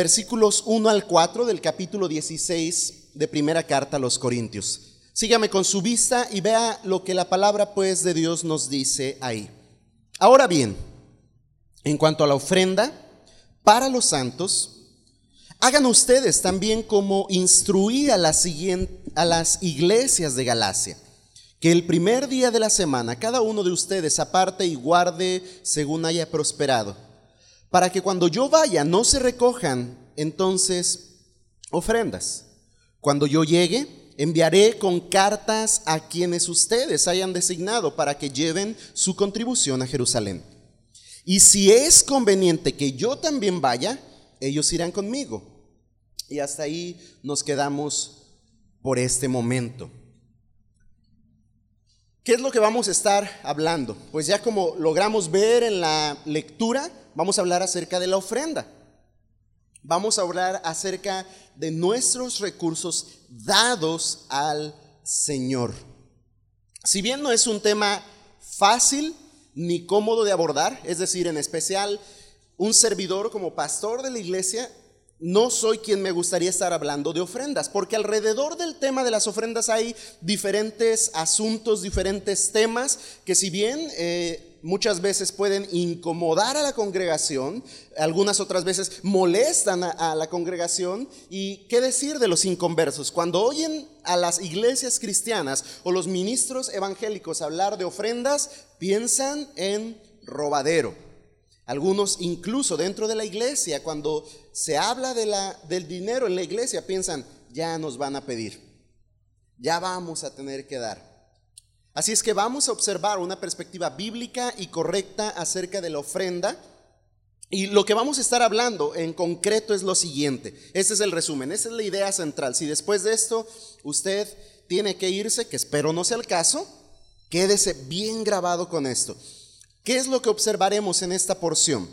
versículos 1 al 4 del capítulo 16 de primera carta a los Corintios. Sígame con su vista y vea lo que la palabra pues de Dios nos dice ahí. Ahora bien, en cuanto a la ofrenda para los santos, hagan ustedes también como instruí a las, a las iglesias de Galacia, que el primer día de la semana cada uno de ustedes aparte y guarde según haya prosperado, para que cuando yo vaya no se recojan entonces ofrendas. Cuando yo llegue, Enviaré con cartas a quienes ustedes hayan designado para que lleven su contribución a Jerusalén. Y si es conveniente que yo también vaya, ellos irán conmigo. Y hasta ahí nos quedamos por este momento. ¿Qué es lo que vamos a estar hablando? Pues ya como logramos ver en la lectura, vamos a hablar acerca de la ofrenda. Vamos a hablar acerca de nuestros recursos dados al Señor. Si bien no es un tema fácil ni cómodo de abordar, es decir, en especial un servidor como pastor de la iglesia, no soy quien me gustaría estar hablando de ofrendas, porque alrededor del tema de las ofrendas hay diferentes asuntos, diferentes temas, que si bien eh, muchas veces pueden incomodar a la congregación, algunas otras veces molestan a, la congregación. ¿Y qué decir de los inconversos? Cuando oyen a las iglesias cristianas o los ministros evangélicos hablar de ofrendas, piensan en robadero. Algunos incluso dentro de la iglesia, cuando se habla de la, del dinero en la iglesia, piensan, ya nos van a pedir, ya vamos a tener que dar. Así es que vamos a observar una perspectiva bíblica y correcta acerca de la ofrenda. Y lo que vamos a estar hablando en concreto es lo siguiente. Este es el resumen, esta es la idea central. Si después de esto usted tiene que irse, que espero no sea el caso, quédese bien grabado con esto. ¿Qué es lo que observaremos en esta porción?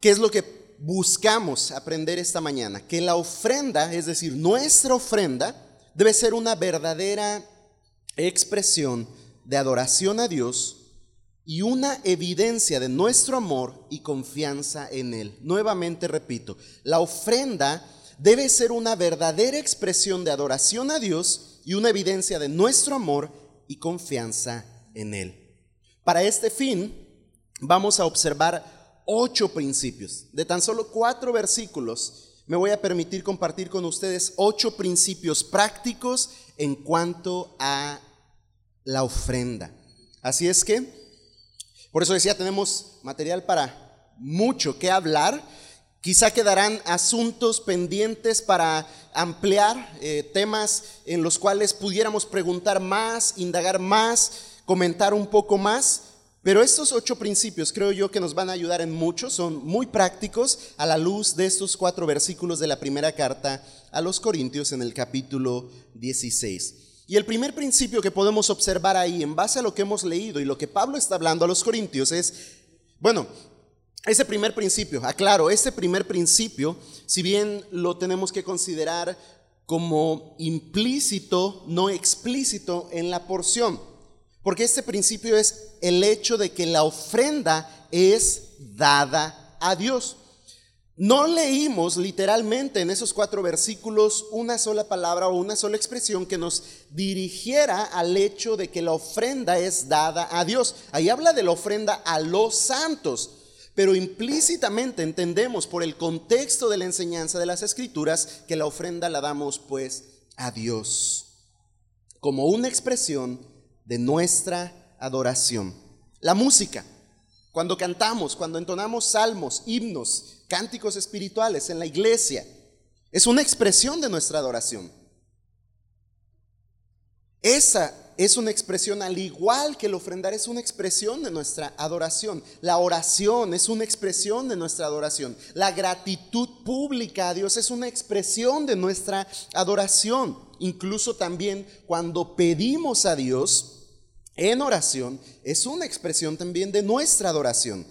¿Qué es lo que buscamos aprender esta mañana? Que la ofrenda, es decir, nuestra ofrenda, debe ser una verdadera expresión de adoración a Dios y una evidencia de nuestro amor y confianza en Él. Nuevamente repito, la ofrenda debe ser una verdadera expresión de adoración a Dios y una evidencia de nuestro amor y confianza en Él. Para este fin, vamos a observar ocho principios. De tan solo cuatro versículos, me voy a permitir compartir con ustedes ocho principios prácticos en cuanto a la ofrenda. Así es que, por eso decía, tenemos material para mucho que hablar. Quizá quedarán asuntos pendientes para ampliar eh, temas en los cuales pudiéramos preguntar más, indagar más, comentar un poco más. Pero estos ocho principios creo yo que nos van a ayudar en mucho, son muy prácticos a la luz de estos cuatro versículos de la primera carta a los Corintios en el capítulo 16. Y el primer principio que podemos observar ahí, en base a lo que hemos leído y lo que Pablo está hablando a los Corintios, es, bueno, ese primer principio, aclaro, ese primer principio, si bien lo tenemos que considerar como implícito, no explícito en la porción. Porque este principio es el hecho de que la ofrenda es dada a Dios. No leímos literalmente en esos cuatro versículos una sola palabra o una sola expresión que nos dirigiera al hecho de que la ofrenda es dada a Dios. Ahí habla de la ofrenda a los santos, pero implícitamente entendemos por el contexto de la enseñanza de las escrituras que la ofrenda la damos pues a Dios como una expresión de nuestra adoración. La música, cuando cantamos, cuando entonamos salmos, himnos, cánticos espirituales en la iglesia, es una expresión de nuestra adoración. Esa es una expresión al igual que el ofrendar es una expresión de nuestra adoración. La oración es una expresión de nuestra adoración. La gratitud pública a Dios es una expresión de nuestra adoración. Incluso también cuando pedimos a Dios en oración es una expresión también de nuestra adoración.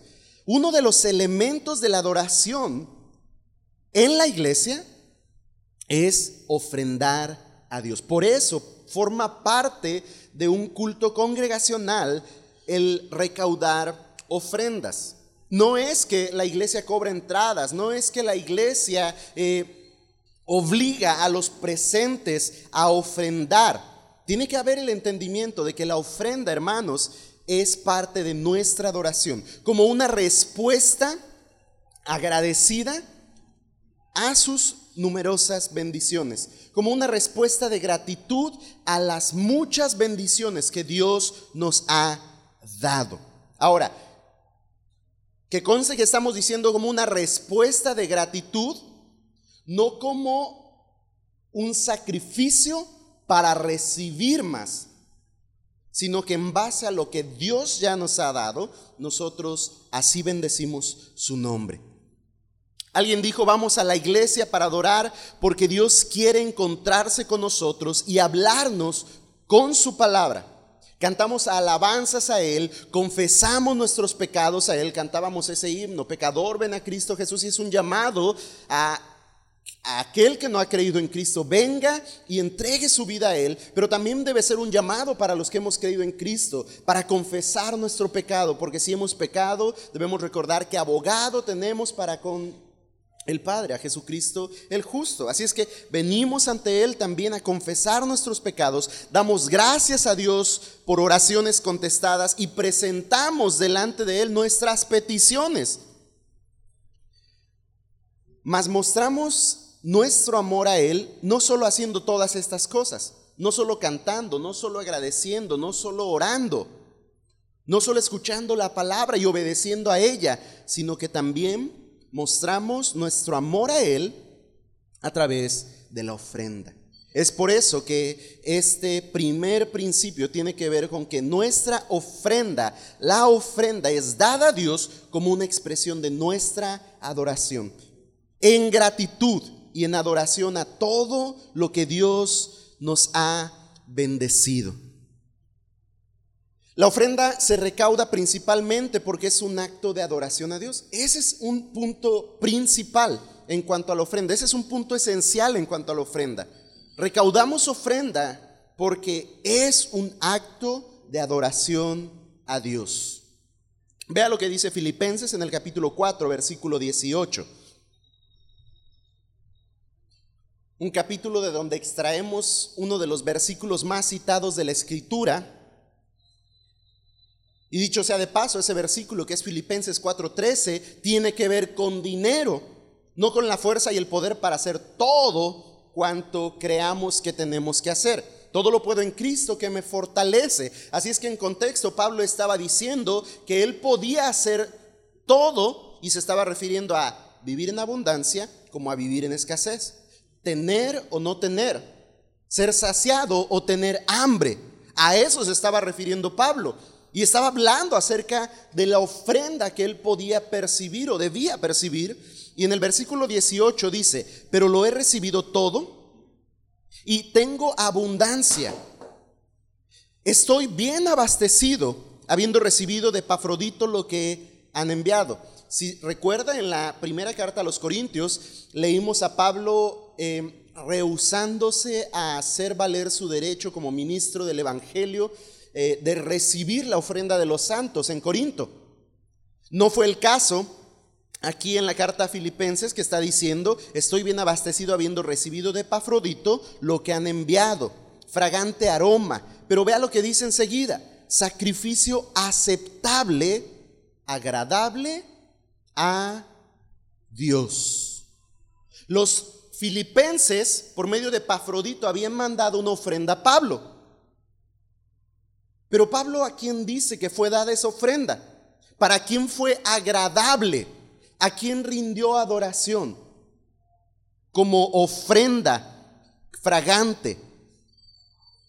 Uno de los elementos de la adoración en la iglesia es ofrendar a Dios. Por eso forma parte de un culto congregacional el recaudar ofrendas. No es que la iglesia cobra entradas, no es que la iglesia eh, obliga a los presentes a ofrendar. Tiene que haber el entendimiento de que la ofrenda, hermanos, es parte de nuestra adoración, como una respuesta agradecida a sus numerosas bendiciones, como una respuesta de gratitud a las muchas bendiciones que Dios nos ha dado. Ahora, que conste que estamos diciendo como una respuesta de gratitud, no como un sacrificio para recibir más, sino que en base a lo que Dios ya nos ha dado, nosotros así bendecimos su nombre. Alguien dijo, vamos a la iglesia para adorar porque Dios quiere encontrarse con nosotros y hablarnos con su palabra. Cantamos alabanzas a Él, confesamos nuestros pecados a Él, cantábamos ese himno, pecador ven a Cristo Jesús y es un llamado a, aquel que no ha creído en Cristo, venga y entregue su vida a Él, pero también debe ser un llamado para los que hemos creído en Cristo, para confesar nuestro pecado, porque si hemos pecado, debemos recordar que abogado tenemos para con el Padre, a Jesucristo el justo. Así es que venimos ante Él también a confesar nuestros pecados, damos gracias a Dios por oraciones contestadas y presentamos delante de Él nuestras peticiones. Mas mostramos nuestro amor a Él no solo haciendo todas estas cosas, no solo cantando, no solo agradeciendo, no solo orando, no solo escuchando la palabra y obedeciendo a ella, sino que también mostramos nuestro amor a Él a través de la ofrenda. Es por eso que este primer principio tiene que ver con que nuestra ofrenda, la ofrenda es dada a Dios como una expresión de nuestra adoración, en gratitud y en adoración a todo lo que Dios nos ha bendecido. La ofrenda se recauda principalmente porque es un acto de adoración a Dios. Ese es un punto principal en cuanto a la ofrenda. Ese es un punto esencial en cuanto a la ofrenda. Recaudamos ofrenda porque es un acto de adoración a Dios. Vea lo que dice Filipenses en el capítulo 4, versículo 18. Un capítulo de donde extraemos uno de los versículos más citados de la Escritura y dicho sea de paso, ese versículo que es Filipenses 4:13 tiene que ver con dinero, no con la fuerza y el poder para hacer todo cuanto creamos que tenemos que hacer. Todo lo puedo en Cristo que me fortalece. Así es que en contexto Pablo estaba diciendo que él podía hacer todo y se estaba refiriendo a vivir en abundancia como a vivir en escasez. Tener o no tener. Ser saciado o tener hambre. A eso se estaba refiriendo Pablo. Y estaba hablando acerca de la ofrenda que él podía percibir o debía percibir. Y en el versículo 18 dice, pero lo he recibido todo y tengo abundancia. Estoy bien abastecido, habiendo recibido de Pafrodito lo que han enviado. Si recuerda, en la primera carta a los Corintios leímos a Pablo eh, rehusándose a hacer valer su derecho como ministro del Evangelio eh, de recibir la ofrenda de los santos en Corinto. No fue el caso aquí en la carta a Filipenses que está diciendo, estoy bien abastecido habiendo recibido de Pafrodito lo que han enviado, fragante aroma. Pero vea lo que dice enseguida, sacrificio aceptable, agradable a Dios. Los filipenses, por medio de Pafrodito, habían mandado una ofrenda a Pablo. Pero Pablo a quien dice que fue dada esa ofrenda, para quien fue agradable, a quien rindió adoración como ofrenda fragante,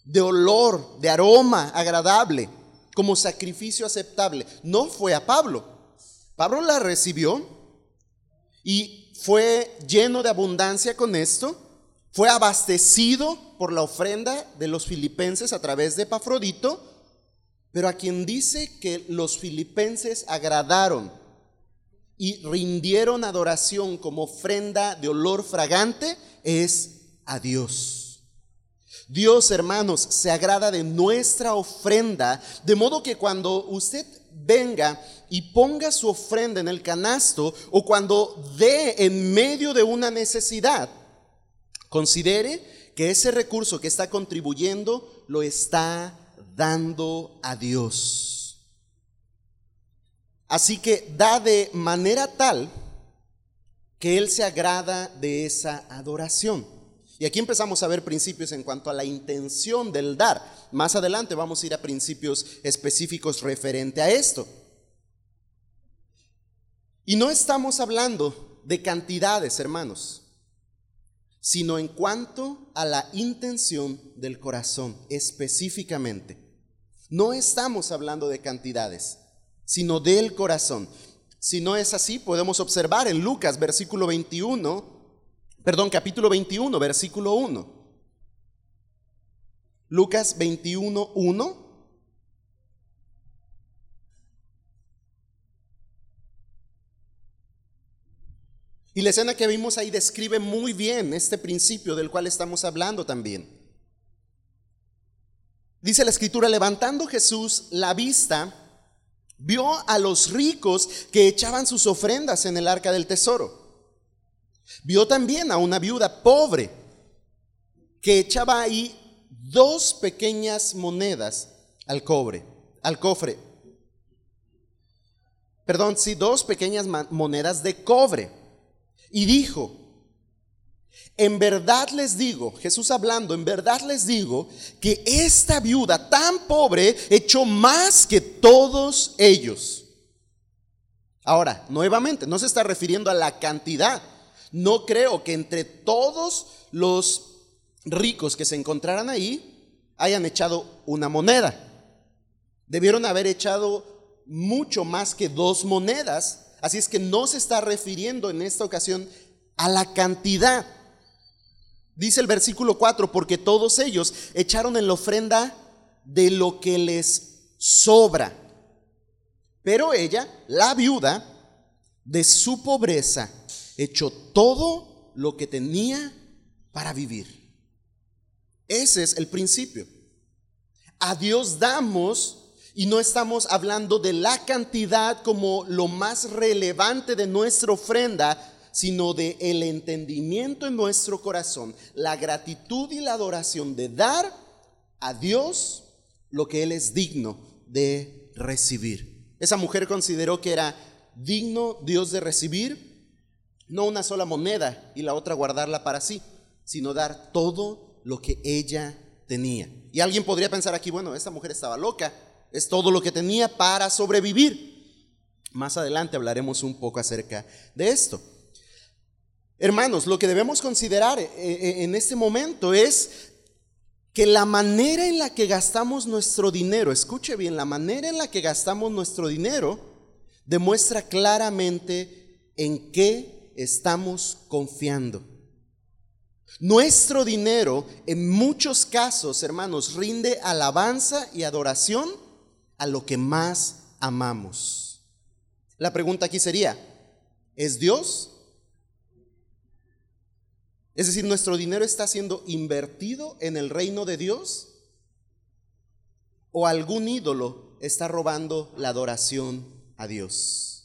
de olor, de aroma agradable, como sacrificio aceptable. No fue a Pablo. Pablo la recibió y fue lleno de abundancia con esto, fue abastecido por la ofrenda de los filipenses a través de Pafrodito pero a quien dice que los filipenses agradaron y rindieron adoración como ofrenda de olor fragante es a Dios. Dios, hermanos, se agrada de nuestra ofrenda, de modo que cuando usted venga y ponga su ofrenda en el canasto o cuando dé en medio de una necesidad, considere que ese recurso que está contribuyendo lo está dando a Dios. Así que da de manera tal que Él se agrada de esa adoración. Y aquí empezamos a ver principios en cuanto a la intención del dar. Más adelante vamos a ir a principios específicos referente a esto. Y no estamos hablando de cantidades, hermanos, sino en cuanto a la intención del corazón específicamente. No estamos hablando de cantidades, sino del corazón. Si no es así, podemos observar en Lucas versículo 21 Perdón, capítulo 21, versículo 1. Lucas 21, 1. Y la escena que vimos ahí describe muy bien este principio del cual estamos hablando también. Dice la escritura, levantando Jesús la vista, vio a los ricos que echaban sus ofrendas en el arca del tesoro. Vio también a una viuda pobre que echaba ahí dos pequeñas monedas al cobre, al cofre. Perdón, sí, dos pequeñas monedas de cobre. Y dijo, en verdad les digo, Jesús hablando, en verdad les digo que esta viuda tan pobre echó más que todos ellos. Ahora, nuevamente, no se está refiriendo a la cantidad, no creo que entre todos los ricos que se encontraran ahí hayan echado una moneda. Debieron haber echado mucho más que dos monedas. Así es que no se está refiriendo en esta ocasión a la cantidad. Dice el versículo 4, porque todos ellos echaron en la ofrenda de lo que les sobra. Pero ella, la viuda, de su pobreza, echó todo lo que tenía para vivir. Ese es el principio. A Dios damos y no estamos hablando de la cantidad como lo más relevante de nuestra ofrenda, sino de el entendimiento en nuestro corazón, la gratitud y la adoración de dar a Dios lo que Él es digno de recibir. Esa mujer consideró que era digno Dios de recibir no una sola moneda y la otra guardarla para sí, sino dar todo lo que ella tenía. Y alguien podría pensar aquí, bueno, esta mujer estaba loca, es todo lo que tenía para sobrevivir. Más adelante hablaremos un poco acerca de esto. Hermanos, lo que debemos considerar eh, eh, en este momento es que la manera en la que gastamos nuestro dinero, escuche bien, la manera en la que gastamos nuestro dinero demuestra claramente en qué estamos confiando. Nuestro dinero en muchos casos, hermanos, rinde alabanza y adoración a lo que más amamos. La pregunta aquí sería, ¿es Dios? Es decir, ¿nuestro dinero está siendo invertido en el reino de Dios? ¿O algún ídolo está robando la adoración a Dios?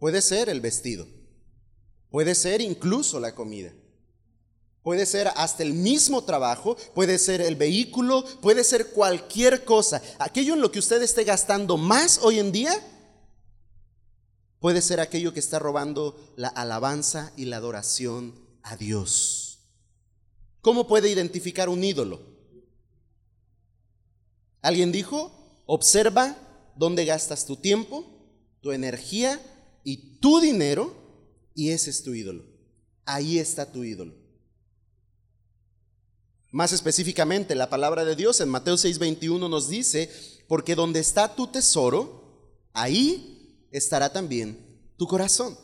Puede ser el vestido, puede ser incluso la comida, puede ser hasta el mismo trabajo, puede ser el vehículo, puede ser cualquier cosa. Aquello en lo que usted esté gastando más hoy en día, puede ser aquello que está robando la alabanza y la adoración a Dios. ¿Cómo puede identificar un ídolo? Alguien dijo, observa dónde gastas tu tiempo, tu energía y tu dinero y ese es tu ídolo. Ahí está tu ídolo. Más específicamente, la palabra de Dios en Mateo 6:21 nos dice, porque donde está tu tesoro, ahí estará también tu corazón.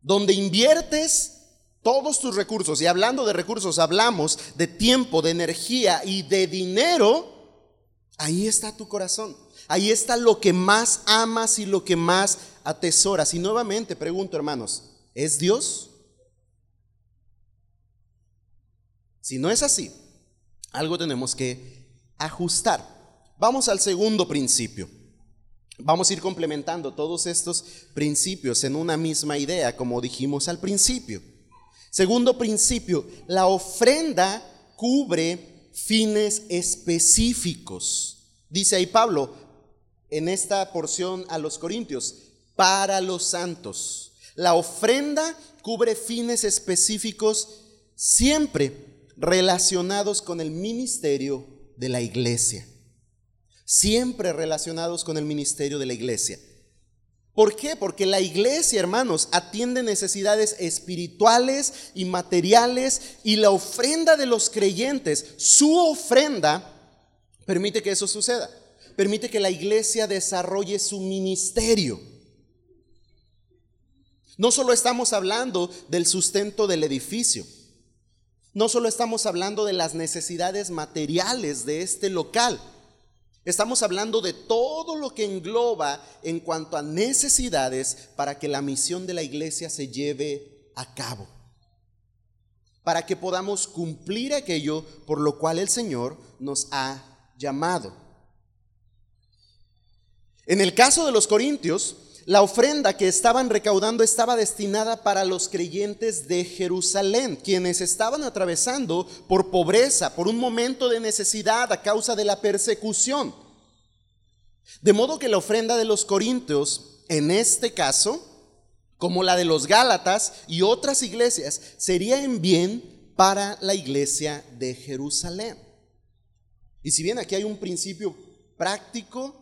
Donde inviertes todos tus recursos, y hablando de recursos, hablamos de tiempo, de energía y de dinero, ahí está tu corazón. Ahí está lo que más amas y lo que más atesoras. Y nuevamente pregunto, hermanos, ¿es Dios? Si no es así, algo tenemos que ajustar. Vamos al segundo principio. Vamos a ir complementando todos estos principios en una misma idea, como dijimos al principio. Segundo principio, la ofrenda cubre fines específicos. Dice ahí Pablo en esta porción a los Corintios, para los santos. La ofrenda cubre fines específicos siempre relacionados con el ministerio de la iglesia siempre relacionados con el ministerio de la iglesia. ¿Por qué? Porque la iglesia, hermanos, atiende necesidades espirituales y materiales y la ofrenda de los creyentes, su ofrenda, permite que eso suceda. Permite que la iglesia desarrolle su ministerio. No solo estamos hablando del sustento del edificio, no solo estamos hablando de las necesidades materiales de este local, Estamos hablando de todo lo que engloba en cuanto a necesidades para que la misión de la iglesia se lleve a cabo. Para que podamos cumplir aquello por lo cual el Señor nos ha llamado. En el caso de los corintios, la ofrenda que estaban recaudando estaba destinada para los creyentes de Jerusalén, quienes estaban atravesando por pobreza, por un momento de necesidad a causa de la persecución. De modo que la ofrenda de los corintios, en este caso, como la de los Gálatas y otras iglesias, sería en bien para la iglesia de Jerusalén. Y si bien aquí hay un principio práctico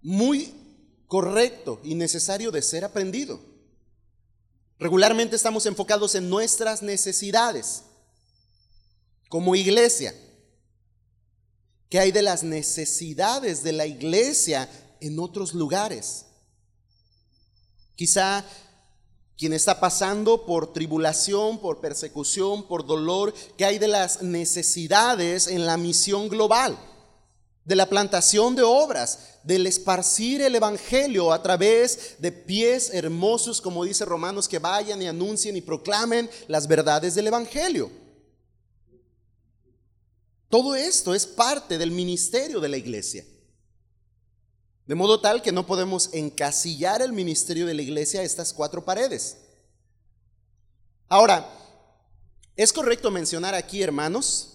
muy correcto y necesario de ser aprendido. Regularmente estamos enfocados en nuestras necesidades como iglesia. ¿Qué hay de las necesidades de la iglesia en otros lugares? Quizá quien está pasando por tribulación, por persecución, por dolor, ¿qué hay de las necesidades en la misión global? de la plantación de obras, del esparcir el Evangelio a través de pies hermosos, como dice Romanos, que vayan y anuncien y proclamen las verdades del Evangelio. Todo esto es parte del ministerio de la iglesia. De modo tal que no podemos encasillar el ministerio de la iglesia a estas cuatro paredes. Ahora, es correcto mencionar aquí, hermanos,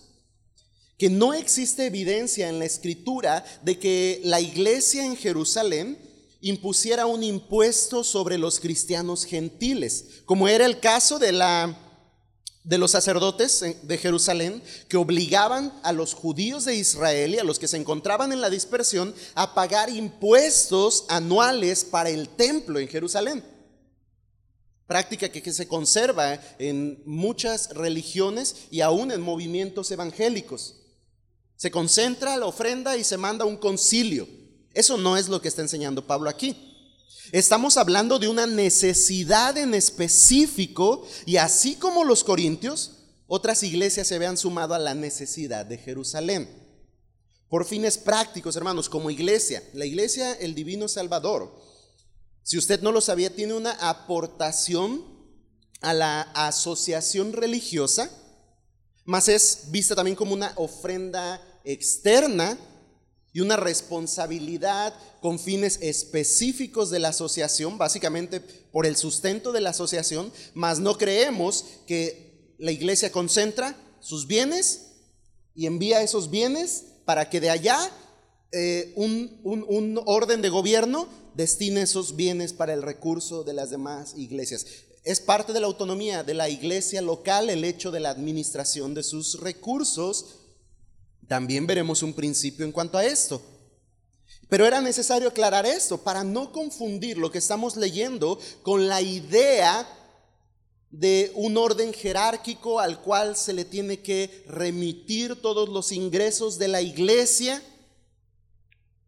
que no existe evidencia en la escritura de que la iglesia en Jerusalén impusiera un impuesto sobre los cristianos gentiles, como era el caso de la de los sacerdotes de Jerusalén que obligaban a los judíos de Israel y a los que se encontraban en la dispersión a pagar impuestos anuales para el templo en Jerusalén. Práctica que, se conserva en muchas religiones y aún en movimientos evangélicos. Se concentra la ofrenda y se manda un concilio. Eso no es lo que está enseñando Pablo aquí. Estamos hablando de una necesidad en específico y así como los corintios, otras iglesias se habían sumado a la necesidad de Jerusalén. Por fines prácticos, hermanos, como iglesia, la iglesia, el Divino Salvador, si usted no lo sabía, tiene una aportación a la asociación religiosa, más es vista también como una ofrenda externa y una responsabilidad con fines específicos de la asociación, básicamente por el sustento de la asociación, mas no creemos que la iglesia concentra sus bienes y envía esos bienes para que de allá eh, un, un orden de gobierno destine esos bienes para el recurso de las demás iglesias. Es parte de la autonomía de la iglesia local el hecho de la administración de sus recursos también veremos un principio en cuanto a esto. Pero era necesario aclarar esto para no confundir lo que estamos leyendo con la idea de un orden jerárquico al cual se le tiene que remitir todos los ingresos de la iglesia,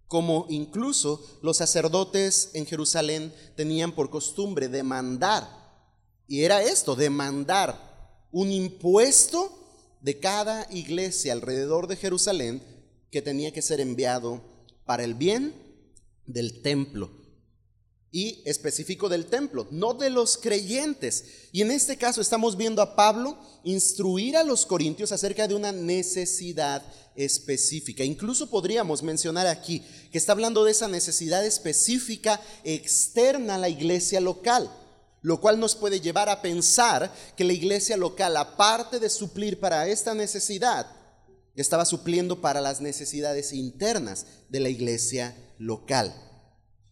como incluso los sacerdotes en Jerusalén tenían por costumbre demandar. Y era esto, demandar un impuesto de cada iglesia alrededor de Jerusalén que tenía que ser enviado para el bien del templo. y específico del templo, no de los creyentes. Y en este caso estamos viendo a Pablo instruir a los corintios acerca de una necesidad específica. Incluso podríamos mencionar aquí que está hablando de esa necesidad específica externa a la iglesia local, lo cual nos puede llevar a pensar que la iglesia local, aparte de suplir para esta necesidad, estaba supliendo para las necesidades internas de la iglesia local.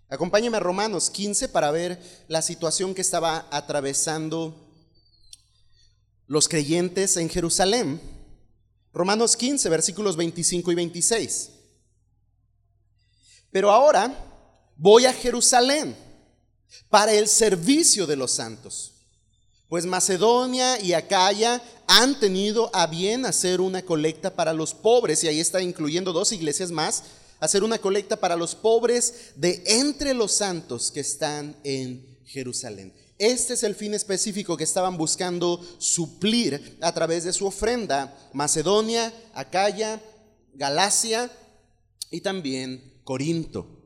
Acompáñeme a Romanos 15 para ver la situación que estaba atravesando los creyentes en Jerusalén. Romanos 15, versículos 25 y 26. Pero ahora voy a Jerusalén para el servicio de los santos. Pues Macedonia y Acaya han tenido a bien hacer una colecta para los pobres, y ahí está incluyendo dos iglesias más, hacer una colecta para los pobres de entre los santos que están en Jerusalén. Este es el fin específico que estaban buscando suplir a través de su ofrenda. Macedonia, Acaya, Galacia y también Corinto.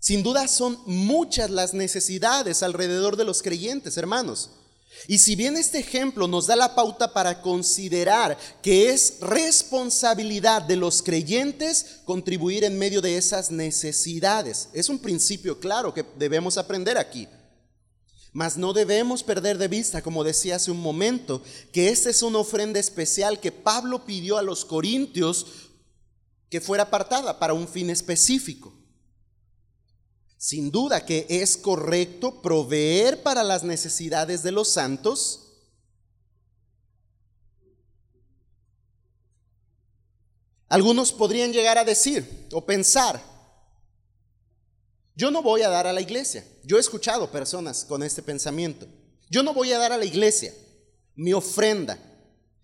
Sin duda son muchas las necesidades alrededor de los creyentes, hermanos. Y si bien este ejemplo nos da la pauta para considerar que es responsabilidad de los creyentes contribuir en medio de esas necesidades, es un principio claro que debemos aprender aquí. Mas no debemos perder de vista, como decía hace un momento, que esta es una ofrenda especial que Pablo pidió a los corintios que fuera apartada para un fin específico. Sin duda que es correcto proveer para las necesidades de los santos. Algunos podrían llegar a decir o pensar, yo no voy a dar a la iglesia. Yo he escuchado personas con este pensamiento. Yo no voy a dar a la iglesia mi ofrenda.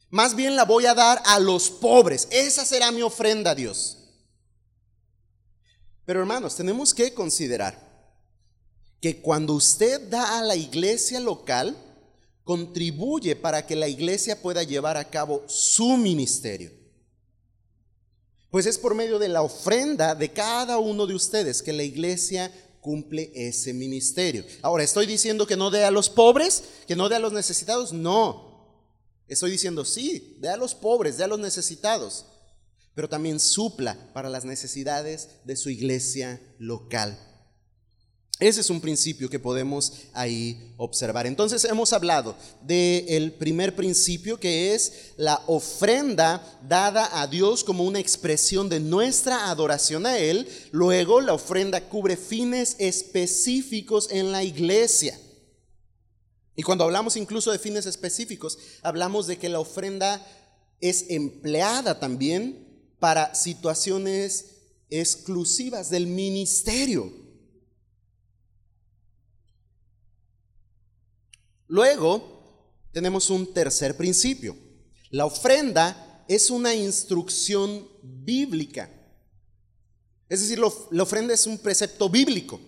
Más bien la voy a dar a los pobres. Esa será mi ofrenda a Dios. Pero hermanos, tenemos que considerar que cuando usted da a la iglesia local, contribuye para que la iglesia pueda llevar a cabo su ministerio. Pues es por medio de la ofrenda de cada uno de ustedes que la iglesia cumple ese ministerio. Ahora, ¿estoy diciendo que no dé a los pobres? ¿Que no dé a los necesitados? No. Estoy diciendo sí, dé a los pobres, dé a los necesitados pero también supla para las necesidades de su iglesia local. Ese es un principio que podemos ahí observar. Entonces hemos hablado del primer principio que es la ofrenda dada a Dios como una expresión de nuestra adoración a Él. Luego la ofrenda cubre fines específicos en la iglesia. Y cuando hablamos incluso de fines específicos, hablamos de que la ofrenda es empleada también para situaciones exclusivas del ministerio. Luego, tenemos un tercer principio. La ofrenda es una instrucción bíblica. Es decir, la ofrenda es un precepto bíblico.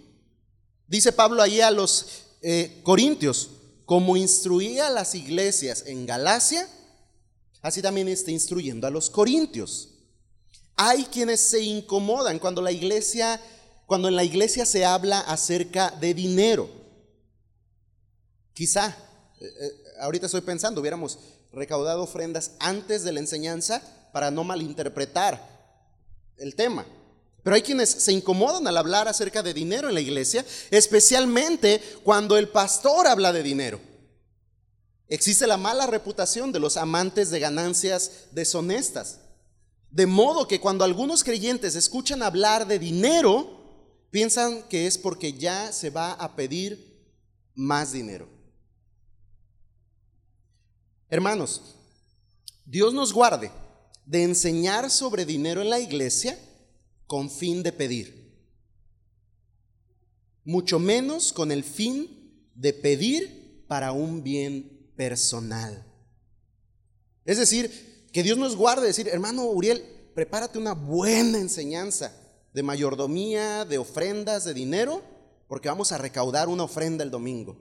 Dice Pablo ahí a los eh, corintios, como instruía a las iglesias en Galacia, así también está instruyendo a los corintios. Hay quienes se incomodan cuando la iglesia, cuando en la iglesia se habla acerca de dinero. Quizá, eh, eh, ahorita estoy pensando, hubiéramos recaudado ofrendas antes de la enseñanza para no malinterpretar el tema. Pero hay quienes se incomodan al hablar acerca de dinero en la iglesia, especialmente cuando el pastor habla de dinero. Existe la mala reputación de los amantes de ganancias deshonestas. De modo que cuando algunos creyentes escuchan hablar de dinero, piensan que es porque ya se va a pedir más dinero. Hermanos, Dios nos guarde de enseñar sobre dinero en la iglesia con fin de pedir. Mucho menos con el fin de pedir para un bien personal. Es decir, que Dios nos guarde decir, hermano Uriel, prepárate una buena enseñanza de mayordomía, de ofrendas, de dinero, porque vamos a recaudar una ofrenda el domingo.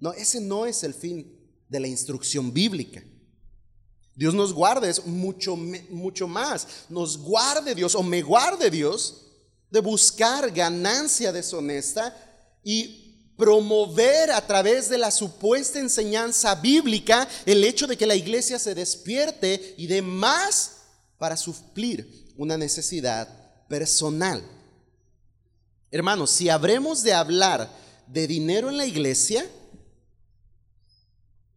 No, ese no es el fin de la instrucción bíblica. Dios nos guarde, es mucho, mucho más. Nos guarde Dios o me guarde Dios de buscar ganancia deshonesta y promover a través de la supuesta enseñanza bíblica el hecho de que la iglesia se despierte y dé más para suplir una necesidad personal. Hermanos, si habremos de hablar de dinero en la iglesia,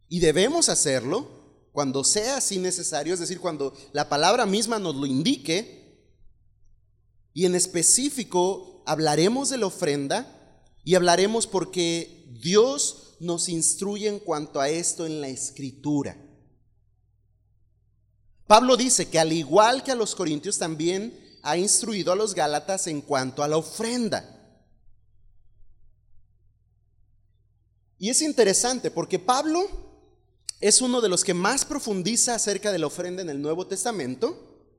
y debemos hacerlo cuando sea así necesario, es decir, cuando la palabra misma nos lo indique, y en específico hablaremos de la ofrenda y hablaremos porque Dios nos instruye en cuanto a esto en la escritura. Pablo dice que al igual que a los corintios también ha instruido a los gálatas en cuanto a la ofrenda. Y es interesante porque Pablo es uno de los que más profundiza acerca de la ofrenda en el Nuevo Testamento.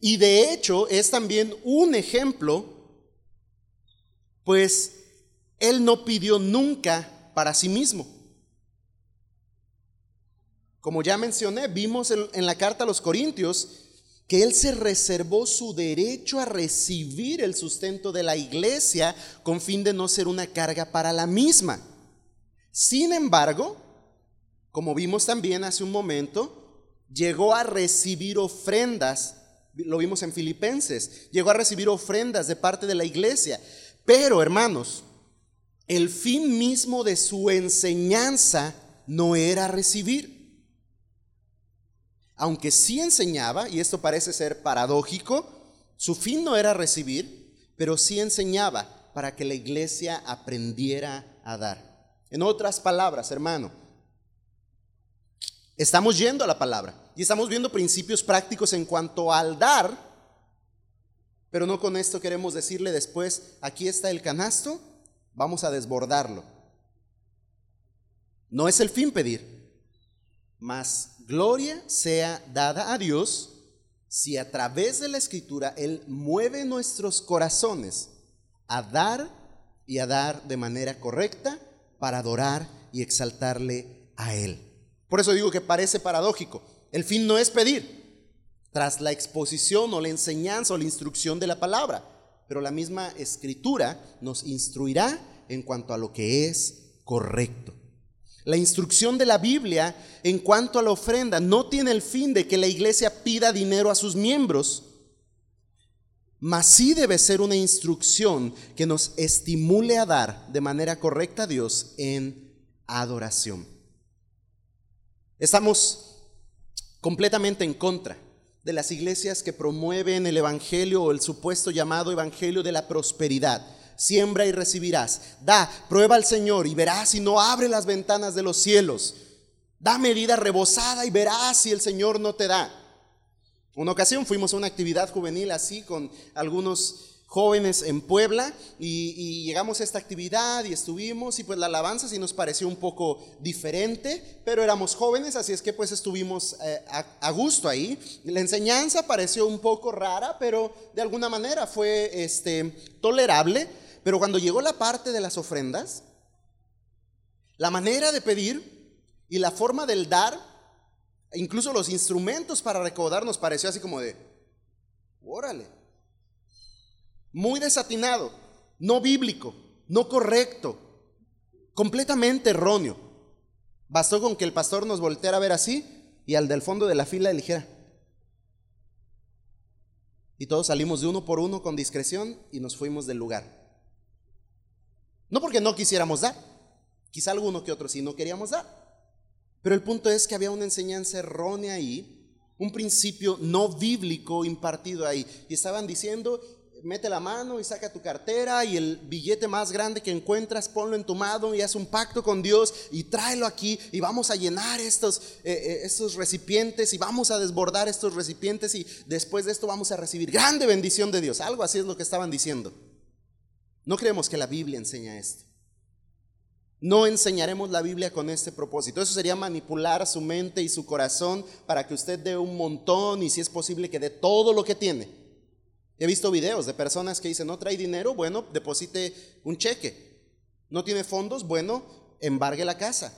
Y de hecho es también un ejemplo, pues él no pidió nunca para sí mismo. Como ya mencioné, vimos en, la carta a los Corintios que él se reservó su derecho a recibir el sustento de la iglesia con fin de no ser una carga para la misma. Sin embargo, como vimos también hace un momento, llegó a recibir ofrendas, lo vimos en Filipenses, llegó a recibir ofrendas de parte de la iglesia. Pero, hermanos, el fin mismo de su enseñanza no era recibir. Aunque sí enseñaba, y esto parece ser paradójico, su fin no era recibir, pero sí enseñaba para que la iglesia aprendiera a dar. En otras palabras, hermano, Estamos yendo a la palabra y estamos viendo principios prácticos en cuanto al dar, pero no con esto queremos decirle después, aquí está el canasto, vamos a desbordarlo. No es el fin pedir, mas gloria sea dada a Dios si a través de la escritura Él mueve nuestros corazones a dar y a dar de manera correcta para adorar y exaltarle a Él. Por eso digo que parece paradójico. El fin no es pedir, tras la exposición o la enseñanza o la instrucción de la palabra, pero la misma escritura nos instruirá en cuanto a lo que es correcto. La instrucción de la Biblia en cuanto a la ofrenda no tiene el fin de que la iglesia pida dinero a sus miembros, mas sí debe ser una instrucción que nos estimule a dar de manera correcta a Dios en adoración. Estamos completamente en contra de las iglesias que promueven el Evangelio o el supuesto llamado Evangelio de la prosperidad. Siembra y recibirás. Da, prueba al Señor y verás si no abre las ventanas de los cielos. Da medida rebosada y verás si el Señor no te da. Una ocasión fuimos a una actividad juvenil así con algunos jóvenes en Puebla y, llegamos a esta actividad y estuvimos y pues la alabanza sí nos pareció un poco diferente, pero éramos jóvenes, así es que pues estuvimos eh, a, gusto ahí. La enseñanza pareció un poco rara, pero de alguna manera fue este, tolerable, pero cuando llegó la parte de las ofrendas, la manera de pedir y la forma del dar, incluso los instrumentos para recaudar nos pareció así como de, órale muy desatinado, no bíblico, no correcto, completamente erróneo. Bastó con que el pastor nos volteara a ver así y al del fondo de la fila eligiera. Y todos salimos de uno por uno con discreción y nos fuimos del lugar. No porque no quisiéramos dar, quizá alguno que otro sí no queríamos dar. Pero el punto es que había una enseñanza errónea ahí, un principio no bíblico impartido ahí. Y estaban diciendo, mete la mano y saca tu cartera y el billete más grande que encuentras, ponlo en tu mano y haz un pacto con Dios y tráelo aquí y vamos a llenar estos, eh, eh, estos recipientes y vamos a desbordar estos recipientes y después de esto vamos a recibir grande bendición de Dios. Algo así es lo que estaban diciendo. No creemos que la Biblia enseña esto. No enseñaremos la Biblia con este propósito. Eso sería manipular su mente y su corazón para que usted dé un montón y si es posible que dé todo lo que tiene. He visto videos de personas que dicen, no trae dinero, bueno, deposite un cheque. No tiene fondos, bueno, embargue la casa.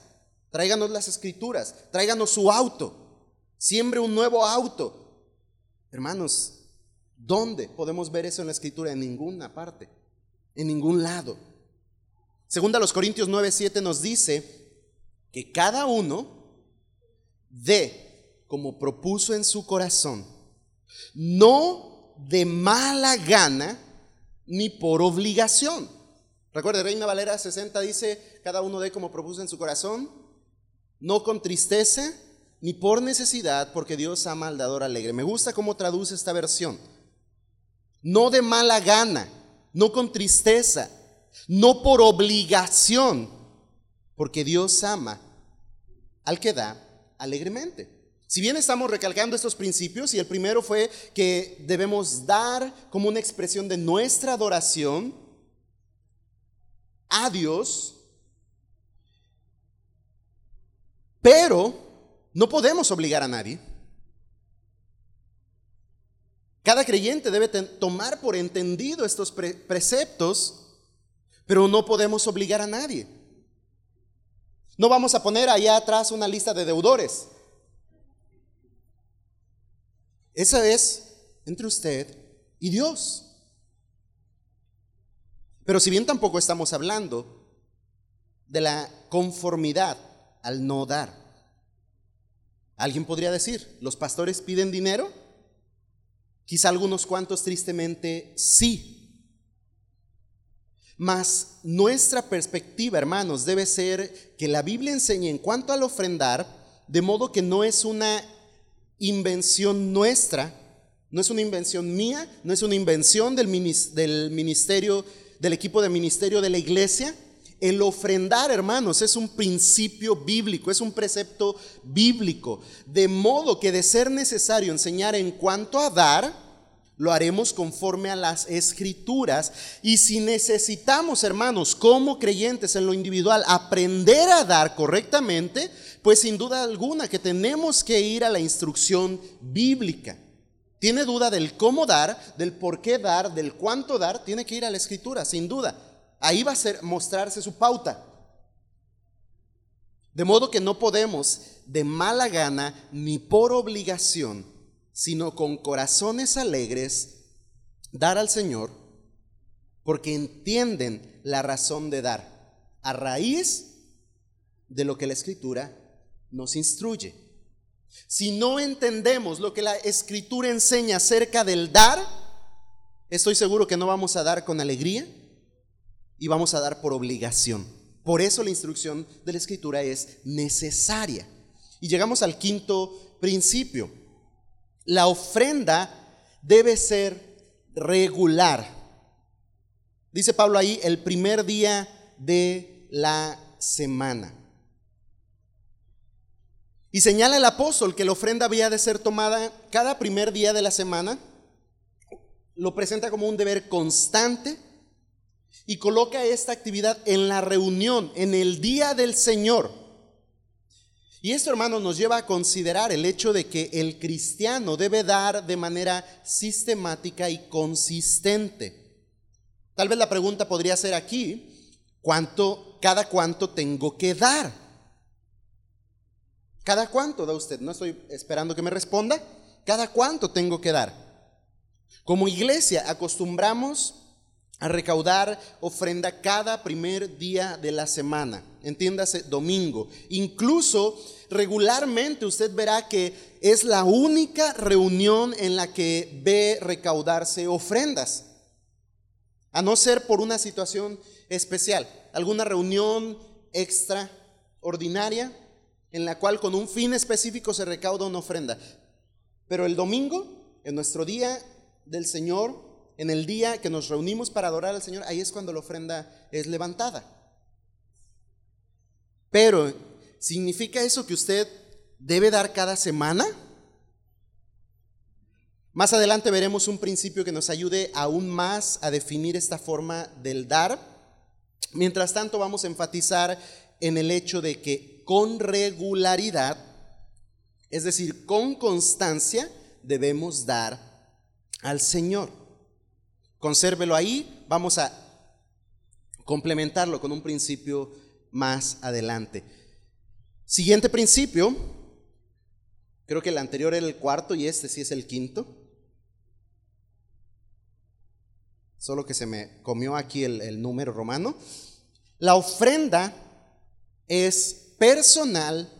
Tráiganos las escrituras, tráiganos su auto, siembre un nuevo auto. Hermanos, ¿dónde podemos ver eso en la escritura? En ninguna parte, en ningún lado. Segunda los Corintios 9, 7 nos dice que cada uno dé como propuso en su corazón, no de mala gana ni por obligación. Recuerde, Reina Valera 60 dice, cada uno dé como propuso en su corazón, no con tristeza ni por necesidad, porque Dios ama al dador alegre. Me gusta cómo traduce esta versión. No de mala gana, no con tristeza, no por obligación, porque Dios ama al que da alegremente. Si bien estamos recalcando estos principios, y el primero fue que debemos dar como una expresión de nuestra adoración a Dios, pero no podemos obligar a nadie. Cada creyente debe tomar por entendido estos preceptos pero no podemos obligar a nadie. No vamos a poner allá atrás una lista de deudores. Esa es entre usted y Dios. Pero si bien tampoco estamos hablando de la conformidad al no dar. Alguien podría decir, ¿los pastores piden dinero? Quizá algunos cuantos tristemente sí. Mas nuestra perspectiva, hermanos, debe ser que la Biblia enseña en cuanto al ofrendar, de modo que no es una invención nuestra, no es una invención mía, no es una invención del ministerio, del equipo de ministerio de la iglesia. El ofrendar, hermanos, es un principio bíblico, es un precepto bíblico. De modo que de ser necesario enseñar en cuanto a dar, lo haremos conforme a las escrituras. Y si necesitamos, hermanos, como creyentes en lo individual, aprender a dar correctamente, pues sin duda alguna que tenemos que ir a la instrucción bíblica. Tiene duda del cómo dar, del por qué dar, del cuánto dar, tiene que ir a la escritura, sin duda. Ahí va a ser, mostrarse su pauta. De modo que no podemos de mala gana ni por obligación sino con corazones alegres, dar al Señor, porque entienden la razón de dar, a raíz de lo que la Escritura nos instruye. Si no entendemos lo que la Escritura enseña acerca del dar, estoy seguro que no vamos a dar con alegría y vamos a dar por obligación. Por eso la instrucción de la Escritura es necesaria. Y llegamos al quinto principio. La ofrenda debe ser regular. Dice Pablo ahí, el primer día de la semana. Y señala el apóstol que la ofrenda había de ser tomada cada primer día de la semana. Lo presenta como un deber constante y coloca esta actividad en la reunión, en el día del Señor. Y esto, hermanos, nos lleva a considerar el hecho de que el cristiano debe dar de manera sistemática y consistente. Tal vez la pregunta podría ser aquí, ¿cuánto, cada cuánto tengo que dar? ¿Cada cuánto da usted? No estoy esperando que me responda. ¿Cada cuánto tengo que dar? Como iglesia acostumbramos a recaudar ofrenda cada primer día de la semana, entiéndase domingo. Incluso regularmente usted verá que es la única reunión en la que ve recaudarse ofrendas, a no ser por una situación especial, alguna reunión extraordinaria en la cual con un fin específico se recauda una ofrenda. Pero el domingo, en nuestro día del Señor, en el día que nos reunimos para adorar al Señor, ahí es cuando la ofrenda es levantada. Pero, ¿significa eso que usted debe dar cada semana? Más adelante veremos un principio que nos ayude aún más a definir esta forma del dar. Mientras tanto, vamos a enfatizar en el hecho de que con regularidad, es decir, con constancia, debemos dar al Señor. Consérvelo ahí, vamos a complementarlo con un principio más adelante. Siguiente principio, creo que el anterior era el cuarto y este sí es el quinto. Solo que se me comió aquí el, el número romano. La ofrenda es personal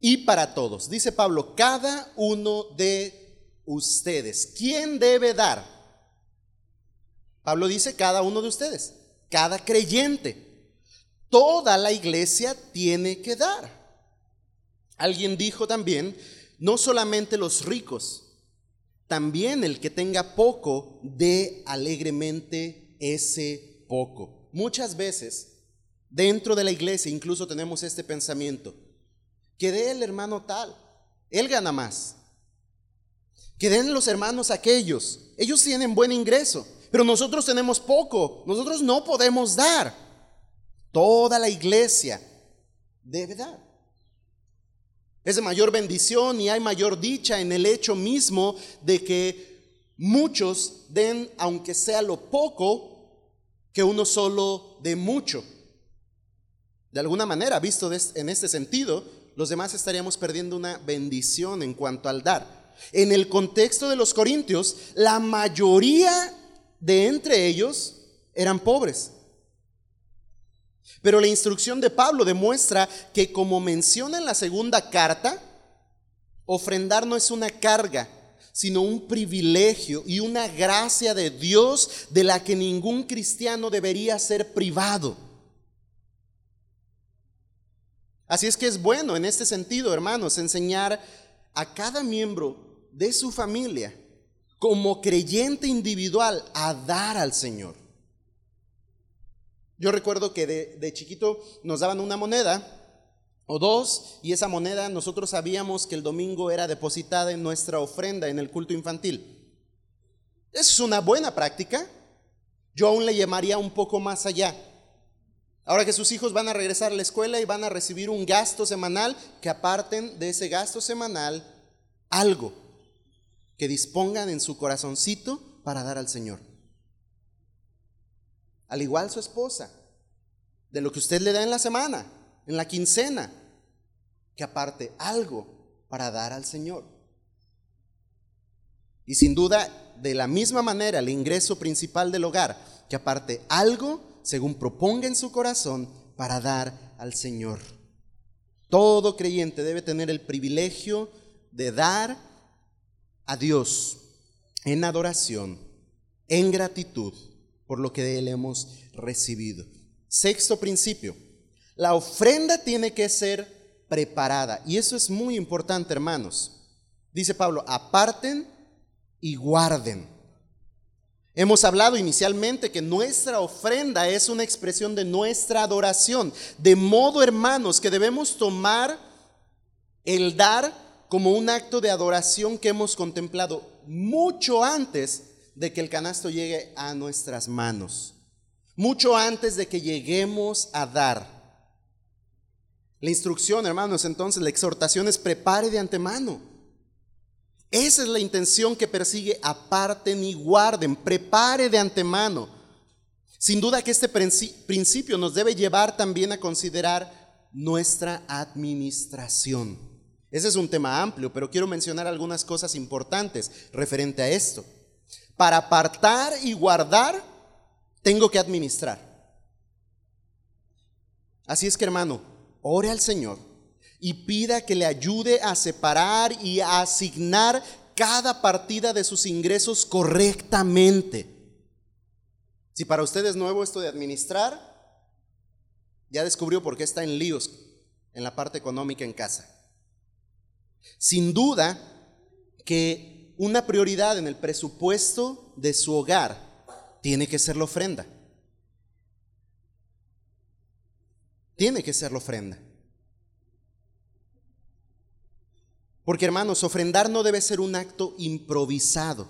y para todos. Dice Pablo, cada uno de ustedes. ¿Quién debe dar? Pablo dice, cada uno de ustedes, cada creyente. Toda la iglesia tiene que dar. Alguien dijo también, no solamente los ricos, también el que tenga poco, dé alegremente ese poco. Muchas veces dentro de la iglesia incluso tenemos este pensamiento, que dé el hermano tal, él gana más. Que den los hermanos aquellos, ellos tienen buen ingreso, pero nosotros tenemos poco, nosotros no podemos dar. Toda la iglesia debe dar. Es de mayor bendición y hay mayor dicha en el hecho mismo de que muchos den, aunque sea lo poco, que uno solo de mucho. De alguna manera, visto en este sentido, los demás estaríamos perdiendo una bendición en cuanto al dar. En el contexto de los corintios, la mayoría de entre ellos eran pobres. Pero la instrucción de Pablo demuestra que como menciona en la segunda carta, ofrendar no es una carga, sino un privilegio y una gracia de Dios de la que ningún cristiano debería ser privado. Así es que es bueno en este sentido, hermanos, enseñar a cada miembro de su familia como creyente individual a dar al Señor. Yo recuerdo que de, chiquito nos daban una moneda o dos y esa moneda nosotros sabíamos que el domingo era depositada en nuestra ofrenda en el culto infantil. Es una buena práctica. Yo aún le llamaría un poco más allá. Ahora que sus hijos van a regresar a la escuela y van a recibir un gasto semanal, que aparten de ese gasto semanal algo que dispongan en su corazoncito para dar al Señor. Al igual su esposa, de lo que usted le da en la semana, en la quincena, que aparte algo para dar al Señor. Y sin duda, de la misma manera, el ingreso principal del hogar, que aparte algo, según proponga en su corazón, para dar al Señor. Todo creyente debe tener el privilegio de dar a Dios en adoración, en gratitud por lo que de Él hemos recibido. Sexto principio, la ofrenda tiene que ser preparada. Y eso es muy importante, hermanos. Dice Pablo, aparten y guarden. Hemos hablado inicialmente que nuestra ofrenda es una expresión de nuestra adoración. De modo, hermanos, que debemos tomar el dar como un acto de adoración que hemos contemplado mucho antes de que el canasto llegue a nuestras manos, mucho antes de que lleguemos a dar. La instrucción, hermanos, entonces, la exhortación es prepare de antemano. Esa es la intención que persigue, aparten y guarden, prepare de antemano. Sin duda que este principio nos debe llevar también a considerar nuestra administración. Ese es un tema amplio, pero quiero mencionar algunas cosas importantes referente a esto. Para apartar y guardar, tengo que administrar. Así es que hermano, ore al Señor y pida que le ayude a separar y a asignar cada partida de sus ingresos correctamente. Si para usted es nuevo esto de administrar, ya descubrió por qué está en líos en la parte económica en casa. Sin duda que una prioridad en el presupuesto de su hogar tiene que ser la ofrenda. Tiene que ser la ofrenda. Porque hermanos, ofrendar no debe ser un acto improvisado.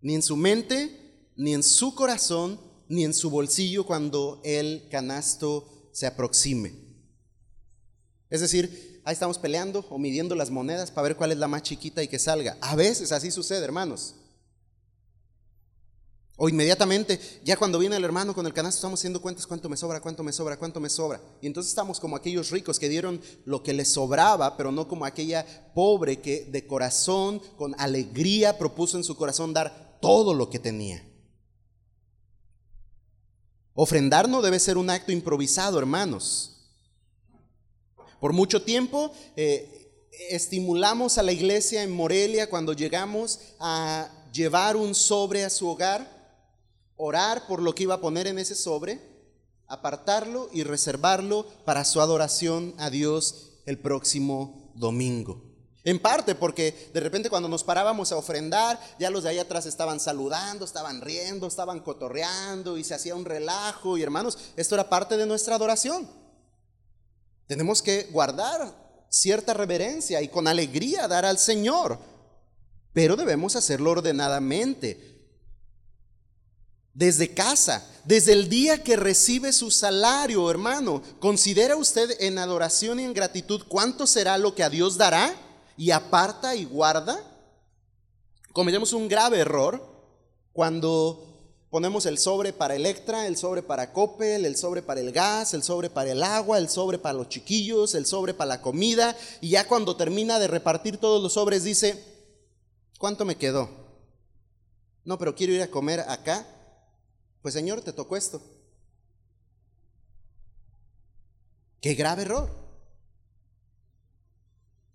Ni en su mente, ni en su corazón, ni en su bolsillo cuando el canasto se aproxime. Es decir, ahí estamos peleando o midiendo las monedas para ver cuál es la más chiquita y que salga. A veces así sucede, hermanos. O inmediatamente, ya cuando viene el hermano con el canasto, estamos haciendo cuentas cuánto me sobra, cuánto me sobra, cuánto me sobra. Y entonces estamos como aquellos ricos que dieron lo que les sobraba, pero no como aquella pobre que de corazón, con alegría, propuso en su corazón dar todo lo que tenía. Ofrendar no debe ser un acto improvisado, hermanos. Por mucho tiempo eh, estimulamos a la iglesia en Morelia cuando llegamos a llevar un sobre a su hogar, orar por lo que iba a poner en ese sobre, apartarlo y reservarlo para su adoración a Dios el próximo domingo. En parte porque de repente cuando nos parábamos a ofrendar, ya los de ahí atrás estaban saludando, estaban riendo, estaban cotorreando y se hacía un relajo. Y hermanos, esto era parte de nuestra adoración. Tenemos que guardar cierta reverencia y con alegría dar al Señor, pero debemos hacerlo ordenadamente. Desde casa, desde el día que recibe su salario, hermano, ¿considera usted en adoración y en gratitud cuánto será lo que a Dios dará? y aparta y guarda, cometemos un grave error cuando ponemos el sobre para Electra, el sobre para Coppel, el sobre para el gas, el sobre para el agua, el sobre para los chiquillos, el sobre para la comida, y ya cuando termina de repartir todos los sobres dice, ¿cuánto me quedó? No, pero quiero ir a comer acá. Pues Señor, te tocó esto. Qué grave error.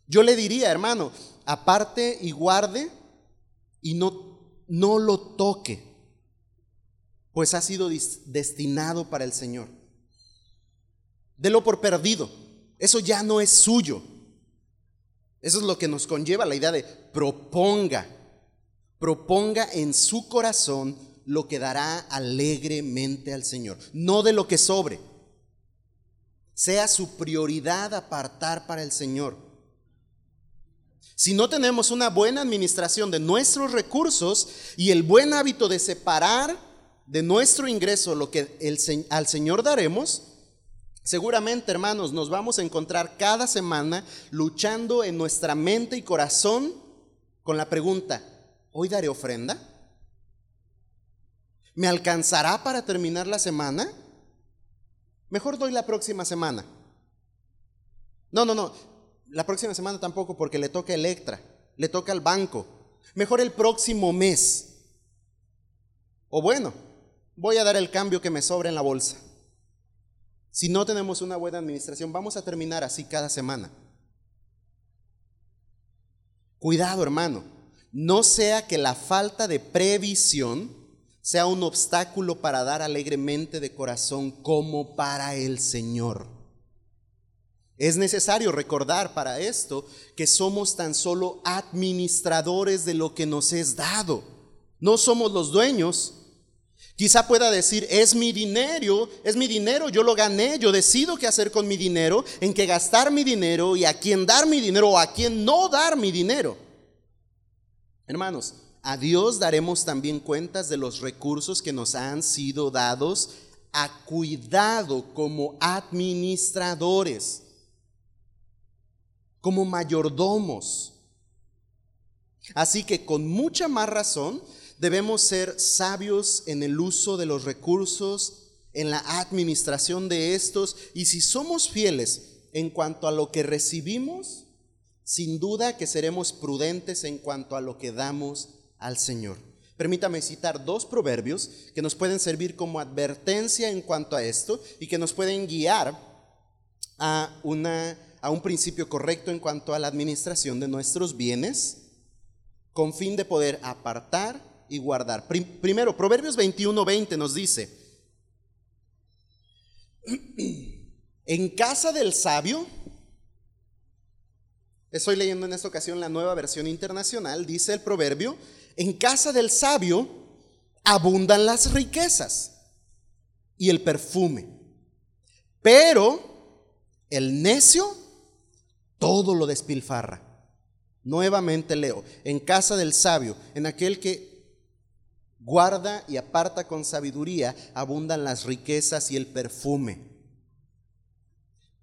Yo le diría, hermano, aparte y guarde y no, no lo toque, pues ha sido destinado para el Señor. Delo por perdido, eso ya no es suyo. Eso es lo que nos conlleva la idea de proponga, proponga en su corazón lo que dará alegremente al Señor, no de lo que sobre. Sea su prioridad apartar para el Señor. Si no tenemos una buena administración de nuestros recursos y el buen hábito de separar de nuestro ingreso lo que al Señor daremos, seguramente hermanos nos vamos a encontrar cada semana luchando en nuestra mente y corazón con la pregunta, ¿hoy daré ofrenda? ¿Me alcanzará para terminar la semana? Mejor doy la próxima semana. No, no, no. La próxima semana tampoco porque le toca Electra, le toca al banco. Mejor el próximo mes. O bueno, voy a dar el cambio que me sobra en la bolsa. Si no tenemos una buena administración, vamos a terminar así cada semana. Cuidado, hermano. No sea que la falta de previsión sea un obstáculo para dar alegremente de corazón como para el Señor. Es necesario recordar para esto que somos tan solo administradores de lo que nos es dado. No somos los dueños. Quizá pueda decir, es mi dinero, es mi dinero, yo lo gané, yo decido qué hacer con mi dinero, en qué gastar mi dinero y a quién dar mi dinero o a quién no dar mi dinero. Hermanos, a Dios daremos también cuentas de los recursos que nos han sido dados a cuidado como administradores como mayordomos. Así que con mucha más razón debemos ser sabios en el uso de los recursos, en la administración de estos, y si somos fieles en cuanto a lo que recibimos, sin duda que seremos prudentes en cuanto a lo que damos al Señor. Permítame citar dos proverbios que nos pueden servir como advertencia en cuanto a esto y que nos pueden guiar a una a un principio correcto en cuanto a la administración de nuestros bienes, con fin de poder apartar y guardar. Primero, Proverbios 21:20 nos dice, en casa del sabio, estoy leyendo en esta ocasión la nueva versión internacional, dice el proverbio, en casa del sabio abundan las riquezas y el perfume, pero el necio todo lo despilfarra. Nuevamente leo, en casa del sabio, en aquel que guarda y aparta con sabiduría, abundan las riquezas y el perfume.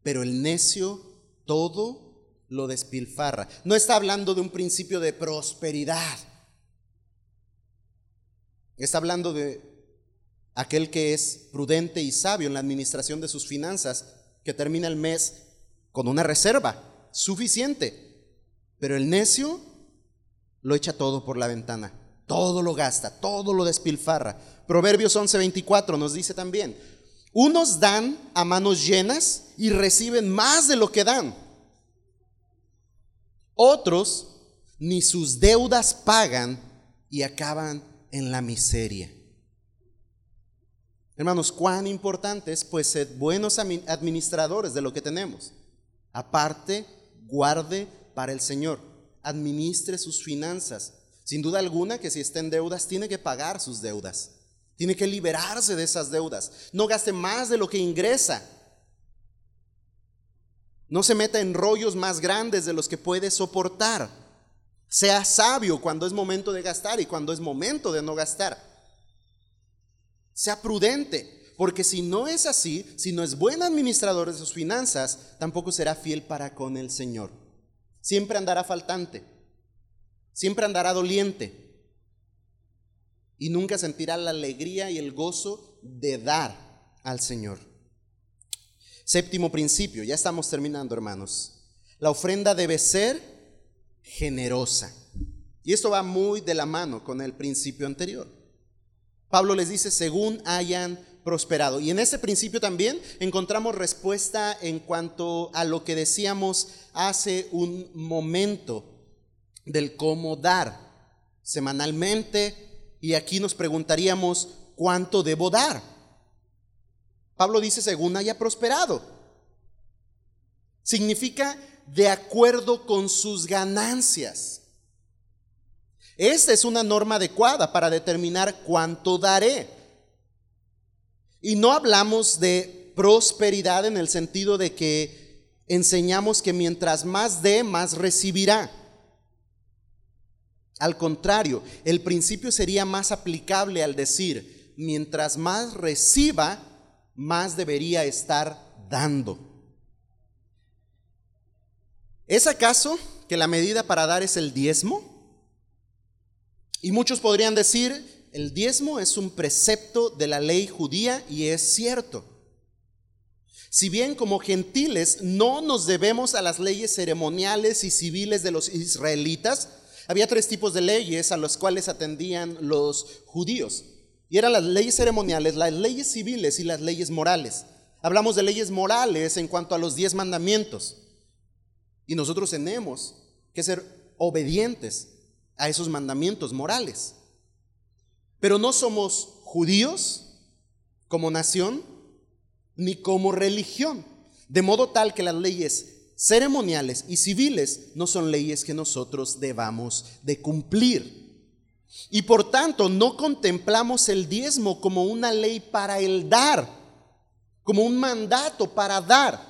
Pero el necio todo lo despilfarra. No está hablando de un principio de prosperidad. Está hablando de aquel que es prudente y sabio en la administración de sus finanzas, que termina el mes con una reserva suficiente. Pero el necio lo echa todo por la ventana. todo lo gasta, todo lo despilfarra. Proverbios 11:24 nos dice también, unos dan a manos llenas y reciben más de lo que dan. Otros ni sus deudas pagan y acaban en la miseria. Hermanos, cuán importante es pues ser buenos administradores de lo que tenemos. Aparte, guarde para el Señor, administre sus finanzas. Sin duda alguna que si está en deudas, tiene que pagar sus deudas. Tiene que liberarse de esas deudas. No gaste más de lo que ingresa. No se meta en rollos más grandes de los que puede soportar. Sea sabio cuando es momento de gastar y cuando es momento de no gastar. Sea prudente, porque si no es así, si no es buen administrador de sus finanzas, tampoco será fiel para con el Señor. Siempre andará faltante, siempre andará doliente y nunca sentirá la alegría y el gozo de dar al Señor. Séptimo principio, ya estamos terminando hermanos. La ofrenda debe ser generosa. Y esto va muy de la mano con el principio anterior. Pablo les dice, según hayan prosperado. Y en ese principio también encontramos respuesta en cuanto a lo que decíamos hace un momento del cómo dar semanalmente. Y aquí nos preguntaríamos, ¿cuánto debo dar? Pablo dice, según haya prosperado. Significa de acuerdo con sus ganancias. Esta es una norma adecuada para determinar cuánto daré. Y no hablamos de prosperidad en el sentido de que enseñamos que mientras más dé, más recibirá. Al contrario, el principio sería más aplicable al decir, mientras más reciba, más debería estar dando. ¿Es acaso que la medida para dar es el diezmo? Y muchos podrían decir, el diezmo es un precepto de la ley judía y es cierto. Si bien como gentiles no nos debemos a las leyes ceremoniales y civiles de los israelitas, había tres tipos de leyes a las cuales atendían los judíos. Y eran las leyes ceremoniales, las leyes civiles y las leyes morales. Hablamos de leyes morales en cuanto a los diez mandamientos. Y nosotros tenemos que ser obedientes a esos mandamientos morales. Pero no somos judíos como nación ni como religión, de modo tal que las leyes ceremoniales y civiles no son leyes que nosotros debamos de cumplir. Y por tanto no contemplamos el diezmo como una ley para el dar, como un mandato para dar.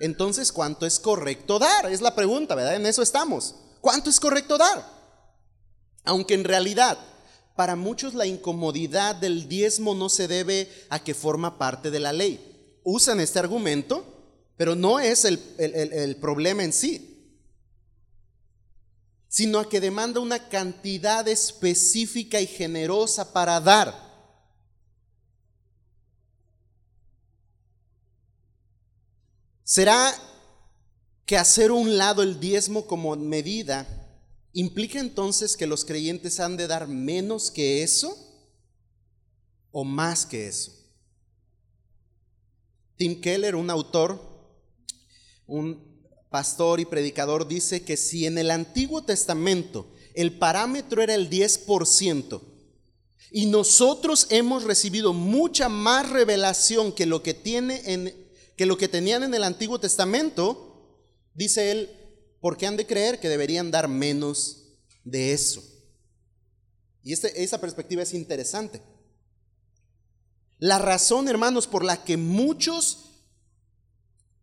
Entonces, ¿cuánto es correcto dar? Es la pregunta, ¿verdad? En eso estamos. ¿Cuánto es correcto dar? Aunque en realidad para muchos la incomodidad del diezmo no se debe a que forma parte de la ley. Usan este argumento, pero no es el, el problema en sí, sino a que demanda una cantidad específica y generosa para dar. ¿Será que hacer un lado el diezmo como medida implica entonces que los creyentes han de dar menos que eso o más que eso? Tim Keller, un autor, un pastor y predicador, dice que si en el Antiguo Testamento el parámetro era el 10%, y nosotros hemos recibido mucha más revelación que lo que, tiene en, que lo que tenían en el Antiguo Testamento, Dice él, porque han de creer que deberían dar menos de eso. Y este, esa perspectiva es interesante. La razón, hermanos, por la que muchos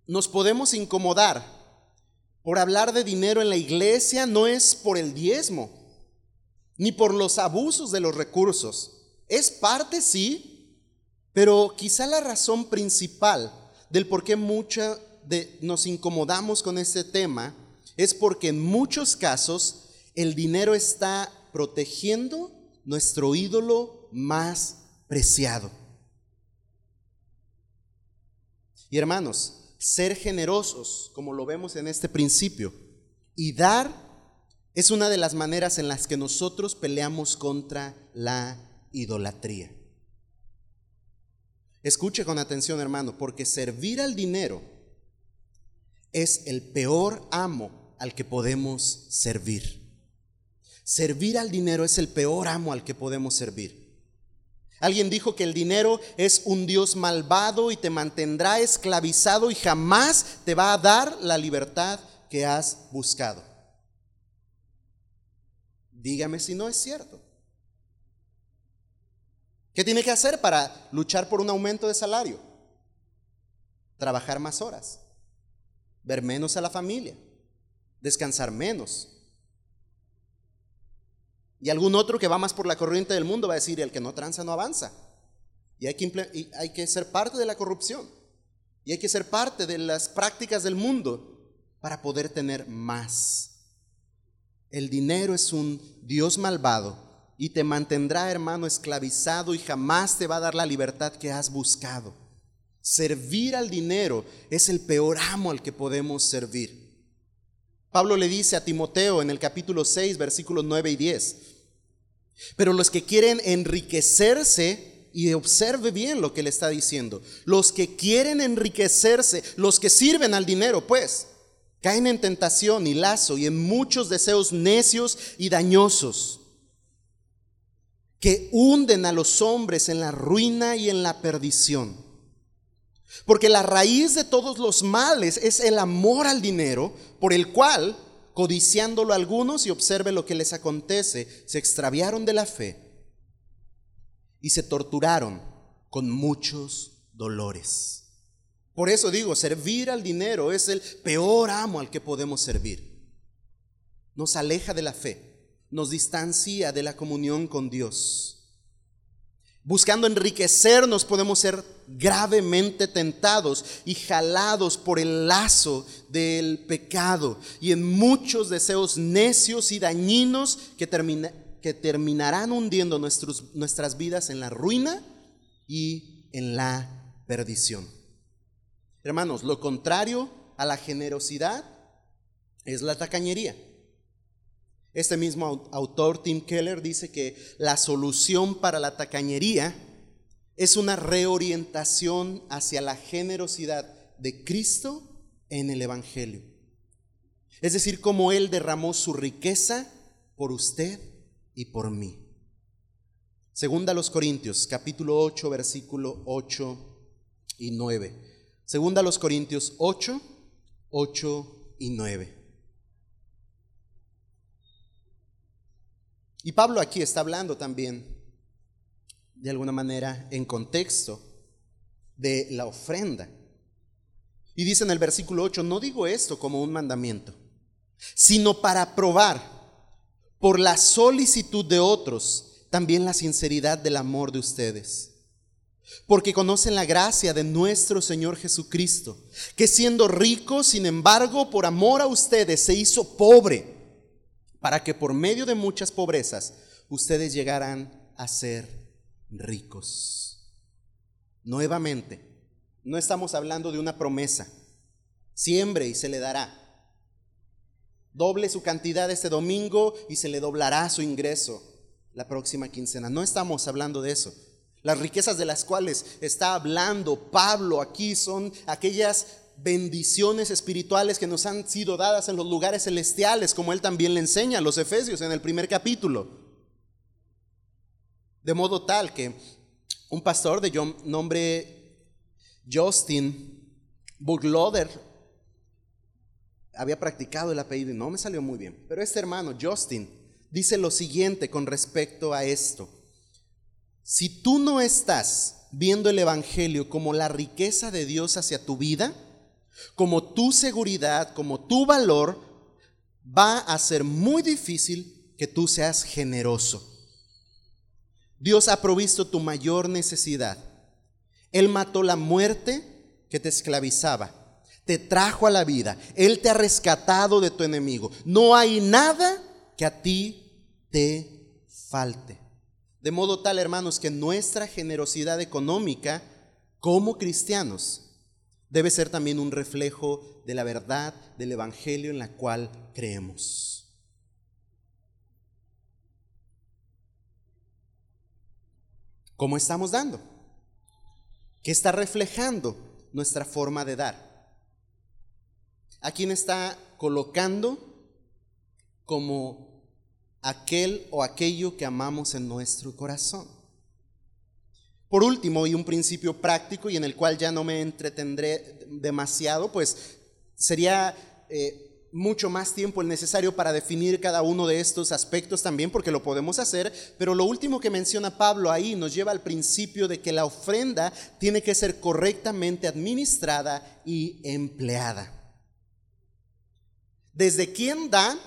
nos podemos incomodar por hablar de dinero en la iglesia no es por el diezmo, ni por los abusos de los recursos. Es parte, sí, pero quizá la razón principal del por qué mucha, nos incomodamos con este tema es porque en muchos casos el dinero está protegiendo nuestro ídolo más preciado. Y hermanos, ser generosos, como lo vemos en este principio, y dar es una de las maneras en las que nosotros peleamos contra la idolatría. Escuche con atención, hermano, porque servir al dinero es el peor amo al que podemos servir. Servir al dinero es el peor amo al que podemos servir. Alguien dijo que el dinero es un Dios malvado y te mantendrá esclavizado y jamás te va a dar la libertad que has buscado. Dígame si no es cierto. ¿Qué tiene que hacer para luchar por un aumento de salario? Trabajar más horas, ver menos a la familia, descansar menos. Y algún otro que va más por la corriente del mundo va a decir, el que no tranza no avanza. Y hay que, y hay que ser parte de la corrupción. Y hay que ser parte de las prácticas del mundo para poder tener más. El dinero es un Dios malvado y te mantendrá, hermano, esclavizado y jamás te va a dar la libertad que has buscado. Servir al dinero es el peor amo al que podemos servir. Pablo le dice a Timoteo en el capítulo 6, versículos 9 y 10, pero los que quieren enriquecerse, y observe bien lo que le está diciendo, los que quieren enriquecerse, los que sirven al dinero, pues, Caen en tentación y lazo y en muchos deseos necios y dañosos que hunden a los hombres en la ruina y en la perdición. Porque la raíz de todos los males es el amor al dinero, por el cual, codiciándolo algunos, y observe lo que les acontece, se extraviaron de la fe y se torturaron con muchos dolores. Por eso digo, servir al dinero es el peor amo al que podemos servir. Nos aleja de la fe, nos distancia de la comunión con Dios. Buscando enriquecernos podemos ser gravemente tentados y jalados por el lazo del pecado y en muchos deseos necios y dañinos que, que terminarán hundiendo nuestras vidas en la ruina y en la perdición. Hermanos, lo contrario a la generosidad es la tacañería. Este mismo autor, Tim Keller, dice que la solución para la tacañería es una reorientación hacia la generosidad de Cristo en el Evangelio. Es decir, como Él derramó su riqueza por usted y por mí. Segunda a los Corintios, capítulo 8, versículo 8 y 9. Segunda a los Corintios 8, 8 y 9. Y Pablo aquí está hablando también, de alguna manera, en contexto de la ofrenda. Y dice en el versículo 8, no digo esto como un mandamiento, sino para probar por la solicitud de otros también la sinceridad del amor de ustedes porque conocen la gracia de nuestro Señor Jesucristo, que siendo rico, sin embargo, por amor a ustedes, se hizo pobre, para que por medio de muchas pobrezas ustedes llegaran a ser ricos. Nuevamente, no estamos hablando de una promesa. Siembre y se le dará. Doble su cantidad este domingo y se le doblará su ingreso la próxima quincena. No estamos hablando de eso. Las riquezas de las cuales está hablando Pablo aquí son aquellas bendiciones espirituales que nos han sido dadas en los lugares celestiales, como él también le enseña a los Efesios en el primer capítulo. De modo tal que un pastor de nombre Justin Burgloder había practicado el apellido y no me salió muy bien, pero este hermano Justin dice lo siguiente con respecto a esto. Si tú no estás viendo el Evangelio como la riqueza de Dios hacia tu vida, como tu seguridad, como tu valor, va a ser muy difícil que tú seas generoso. Dios ha provisto tu mayor necesidad. Él mató la muerte que te esclavizaba, te trajo a la vida, Él te ha rescatado de tu enemigo. No hay nada que a ti te falte. De modo tal, hermanos, que nuestra generosidad económica como cristianos debe ser también un reflejo de la verdad del Evangelio en la cual creemos. ¿Cómo estamos dando? ¿Qué está reflejando nuestra forma de dar? ¿A quién está colocando como aquel o aquello que amamos en nuestro corazón? Por último, y un principio práctico y en el cual ya no me entretendré demasiado, pues sería eh, mucho más tiempo el necesario para definir cada uno de estos aspectos también, porque lo podemos hacer, pero lo último que menciona Pablo ahí nos lleva al principio de que la ofrenda tiene que ser correctamente administrada y empleada. Desde quién da,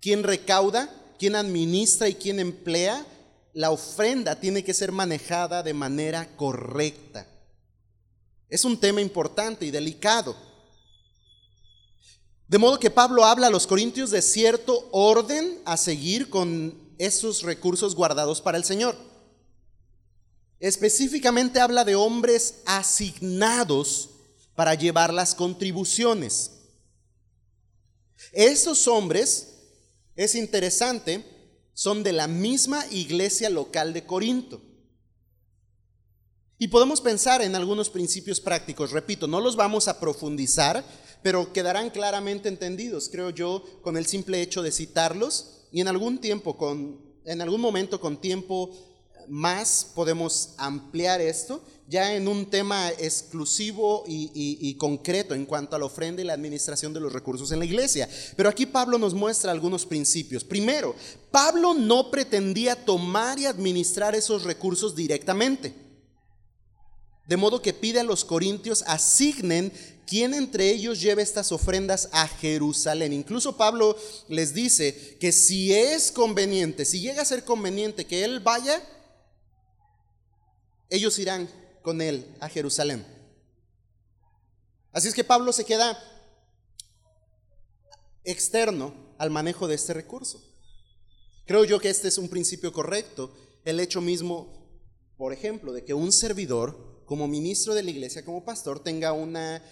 quién recauda, quién administra y quién emplea, la ofrenda tiene que ser manejada de manera correcta. Es un tema importante y delicado. De modo que Pablo habla a los corintios de cierto orden a seguir con esos recursos guardados para el Señor. Específicamente habla de hombres asignados para llevar las contribuciones. Esos hombres, es interesante, son de la misma iglesia local de Corinto. Y podemos pensar en algunos principios prácticos, repito, no los vamos a profundizar, pero quedarán claramente entendidos, creo yo, con el simple hecho de citarlos. Y en algún tiempo, con, en algún momento con tiempo más podemos ampliar esto ya en un tema exclusivo y, concreto en cuanto a la ofrenda y la administración de los recursos en la iglesia. Pero aquí Pablo nos muestra algunos principios. Primero, Pablo no pretendía tomar y administrar esos recursos directamente. De modo que pide a los corintios asignen quién entre ellos lleve estas ofrendas a Jerusalén. Incluso Pablo les dice que si es conveniente, si llega a ser conveniente que él vaya, ellos irán con él a Jerusalén. Así es que Pablo se queda externo al manejo de este recurso. Creo yo que este es un principio correcto. El hecho mismo, por ejemplo, de que un servidor, como ministro de la iglesia, como pastor, tenga una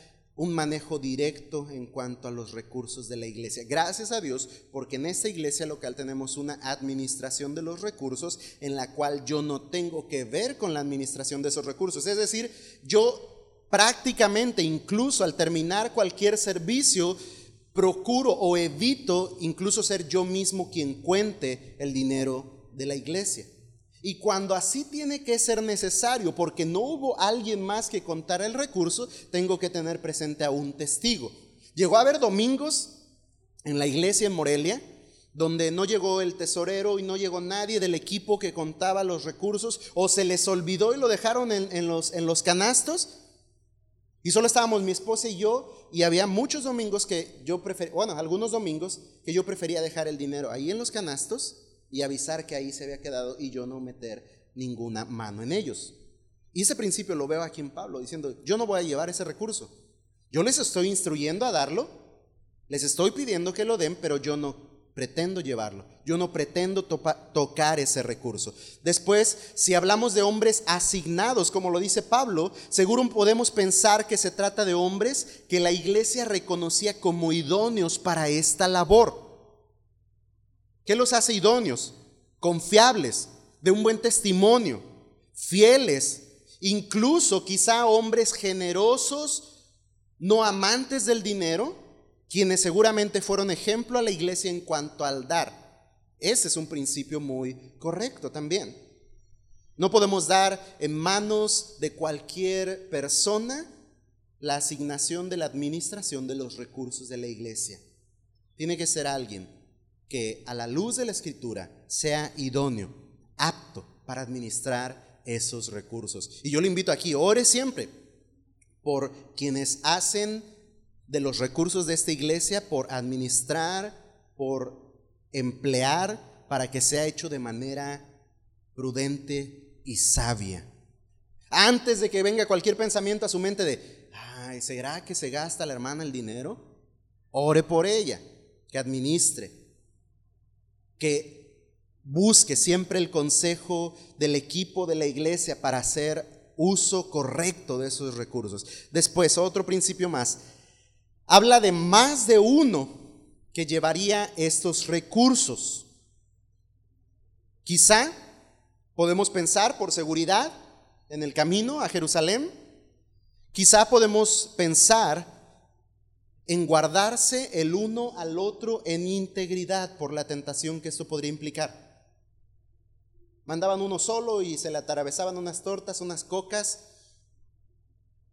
un manejo directo en cuanto a los recursos de la iglesia. Gracias a Dios, porque en esta iglesia local tenemos una administración de los recursos en la cual yo no tengo que ver con la administración de esos recursos. Es decir, yo prácticamente, incluso al terminar cualquier servicio, procuro o evito incluso ser yo mismo quien cuente el dinero de la iglesia. Y cuando así tiene que ser necesario, porque no hubo alguien más que contar el recurso, tengo que tener presente a un testigo. Llegó a haber domingos en la iglesia en Morelia, donde no llegó el tesorero y no llegó nadie del equipo que contaba los recursos, o se les olvidó y lo dejaron en, los, los canastos, y solo estábamos mi esposa y yo, y había muchos domingos que yo prefería, bueno, algunos domingos que yo prefería dejar el dinero ahí en los canastos y avisar que ahí se había quedado y yo no meter ninguna mano en ellos. Y ese principio lo veo aquí en Pablo, diciendo, yo no voy a llevar ese recurso. Yo les estoy instruyendo a darlo, les estoy pidiendo que lo den, pero yo no pretendo llevarlo. Yo no pretendo tocar ese recurso. Después, si hablamos de hombres asignados, como lo dice Pablo, seguro podemos pensar que se trata de hombres que la iglesia reconocía como idóneos para esta labor. ¿Qué los hace idóneos? Confiables, de un buen testimonio, fieles, incluso quizá hombres generosos, no amantes del dinero, quienes seguramente fueron ejemplo a la iglesia en cuanto al dar. Ese es un principio muy correcto también. No podemos dar en manos de cualquier persona la asignación de la administración de los recursos de la iglesia. Tiene que ser alguien que a la luz de la escritura sea idóneo, apto para administrar esos recursos. Y yo le invito aquí, ore siempre por quienes hacen de los recursos de esta iglesia, por administrar, por emplear, para que sea hecho de manera prudente y sabia. Antes de que venga cualquier pensamiento a su mente de, ay, ¿será que se gasta la hermana el dinero? Ore por ella, que administre que busque siempre el consejo del equipo de la iglesia para hacer uso correcto de esos recursos. Después, otro principio más. Habla de más de uno que llevaría estos recursos. Quizá Podemos pensar por seguridad en el camino a Jerusalén. Quizá podemos pensar en guardarse el uno al otro en integridad por la tentación que esto podría implicar. Mandaban uno solo y se le atravesaban unas tortas, unas cocas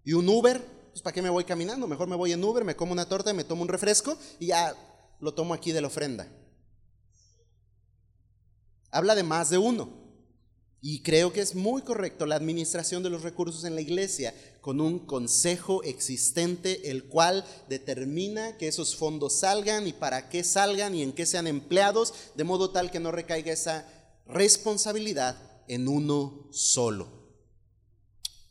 y un Uber. Pues ¿para qué me voy caminando? Mejor me voy en Uber, me como una torta y me tomo un refresco y ya lo tomo aquí de la ofrenda. Habla de más de uno. Y creo que es muy correcto la administración de los recursos en la iglesia con un consejo existente, el cual determina que esos fondos salgan y para qué salgan y en qué sean empleados, de modo tal que no recaiga esa responsabilidad en uno solo.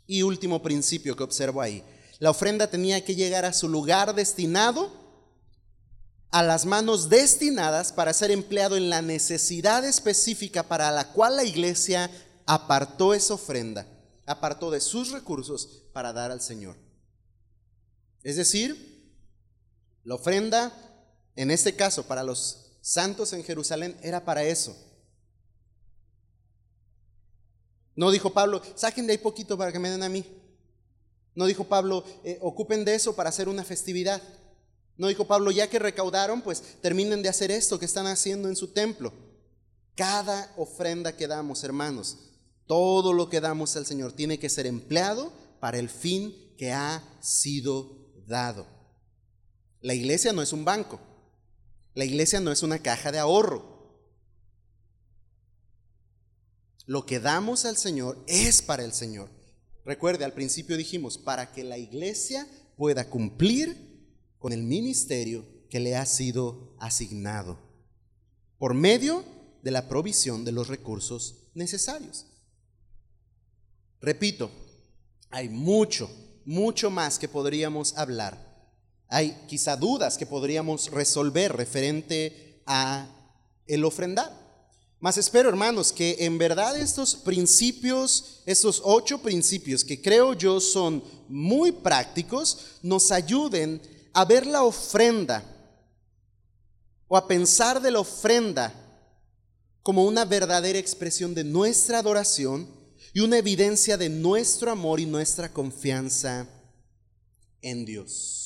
Y último principio que observo ahí, la ofrenda tenía que llegar a su lugar destinado, a las manos destinadas para ser empleado en la necesidad específica para la cual la iglesia apartó esa ofrenda, apartó de sus recursos para dar al Señor. Es decir, la ofrenda, en este caso para los santos en Jerusalén, era para eso. No dijo Pablo, saquen de ahí poquito para que me den a mí. No dijo Pablo, eh, ocupen de eso para hacer una festividad. No dijo Pablo, ya que recaudaron, pues terminen de hacer esto que están haciendo en su templo. Cada ofrenda que damos, hermanos, todo lo que damos al Señor tiene que ser empleado para el fin que ha sido dado. La iglesia no es un banco. La iglesia no es una caja de ahorro. Lo que damos al Señor es para el Señor. Recuerde, al principio dijimos, para que la iglesia pueda cumplir con el ministerio que le ha sido asignado, por medio de la provisión de los recursos necesarios. Repito, hay mucho, mucho más que podríamos hablar. Hay quizá dudas que podríamos resolver referente a el ofrendar. Mas espero, hermanos, que en verdad estos principios, estos ocho principios que creo yo son muy prácticos, nos ayuden a ver la ofrenda o a pensar de la ofrenda como una verdadera expresión de nuestra adoración y una evidencia de nuestro amor y nuestra confianza en Dios.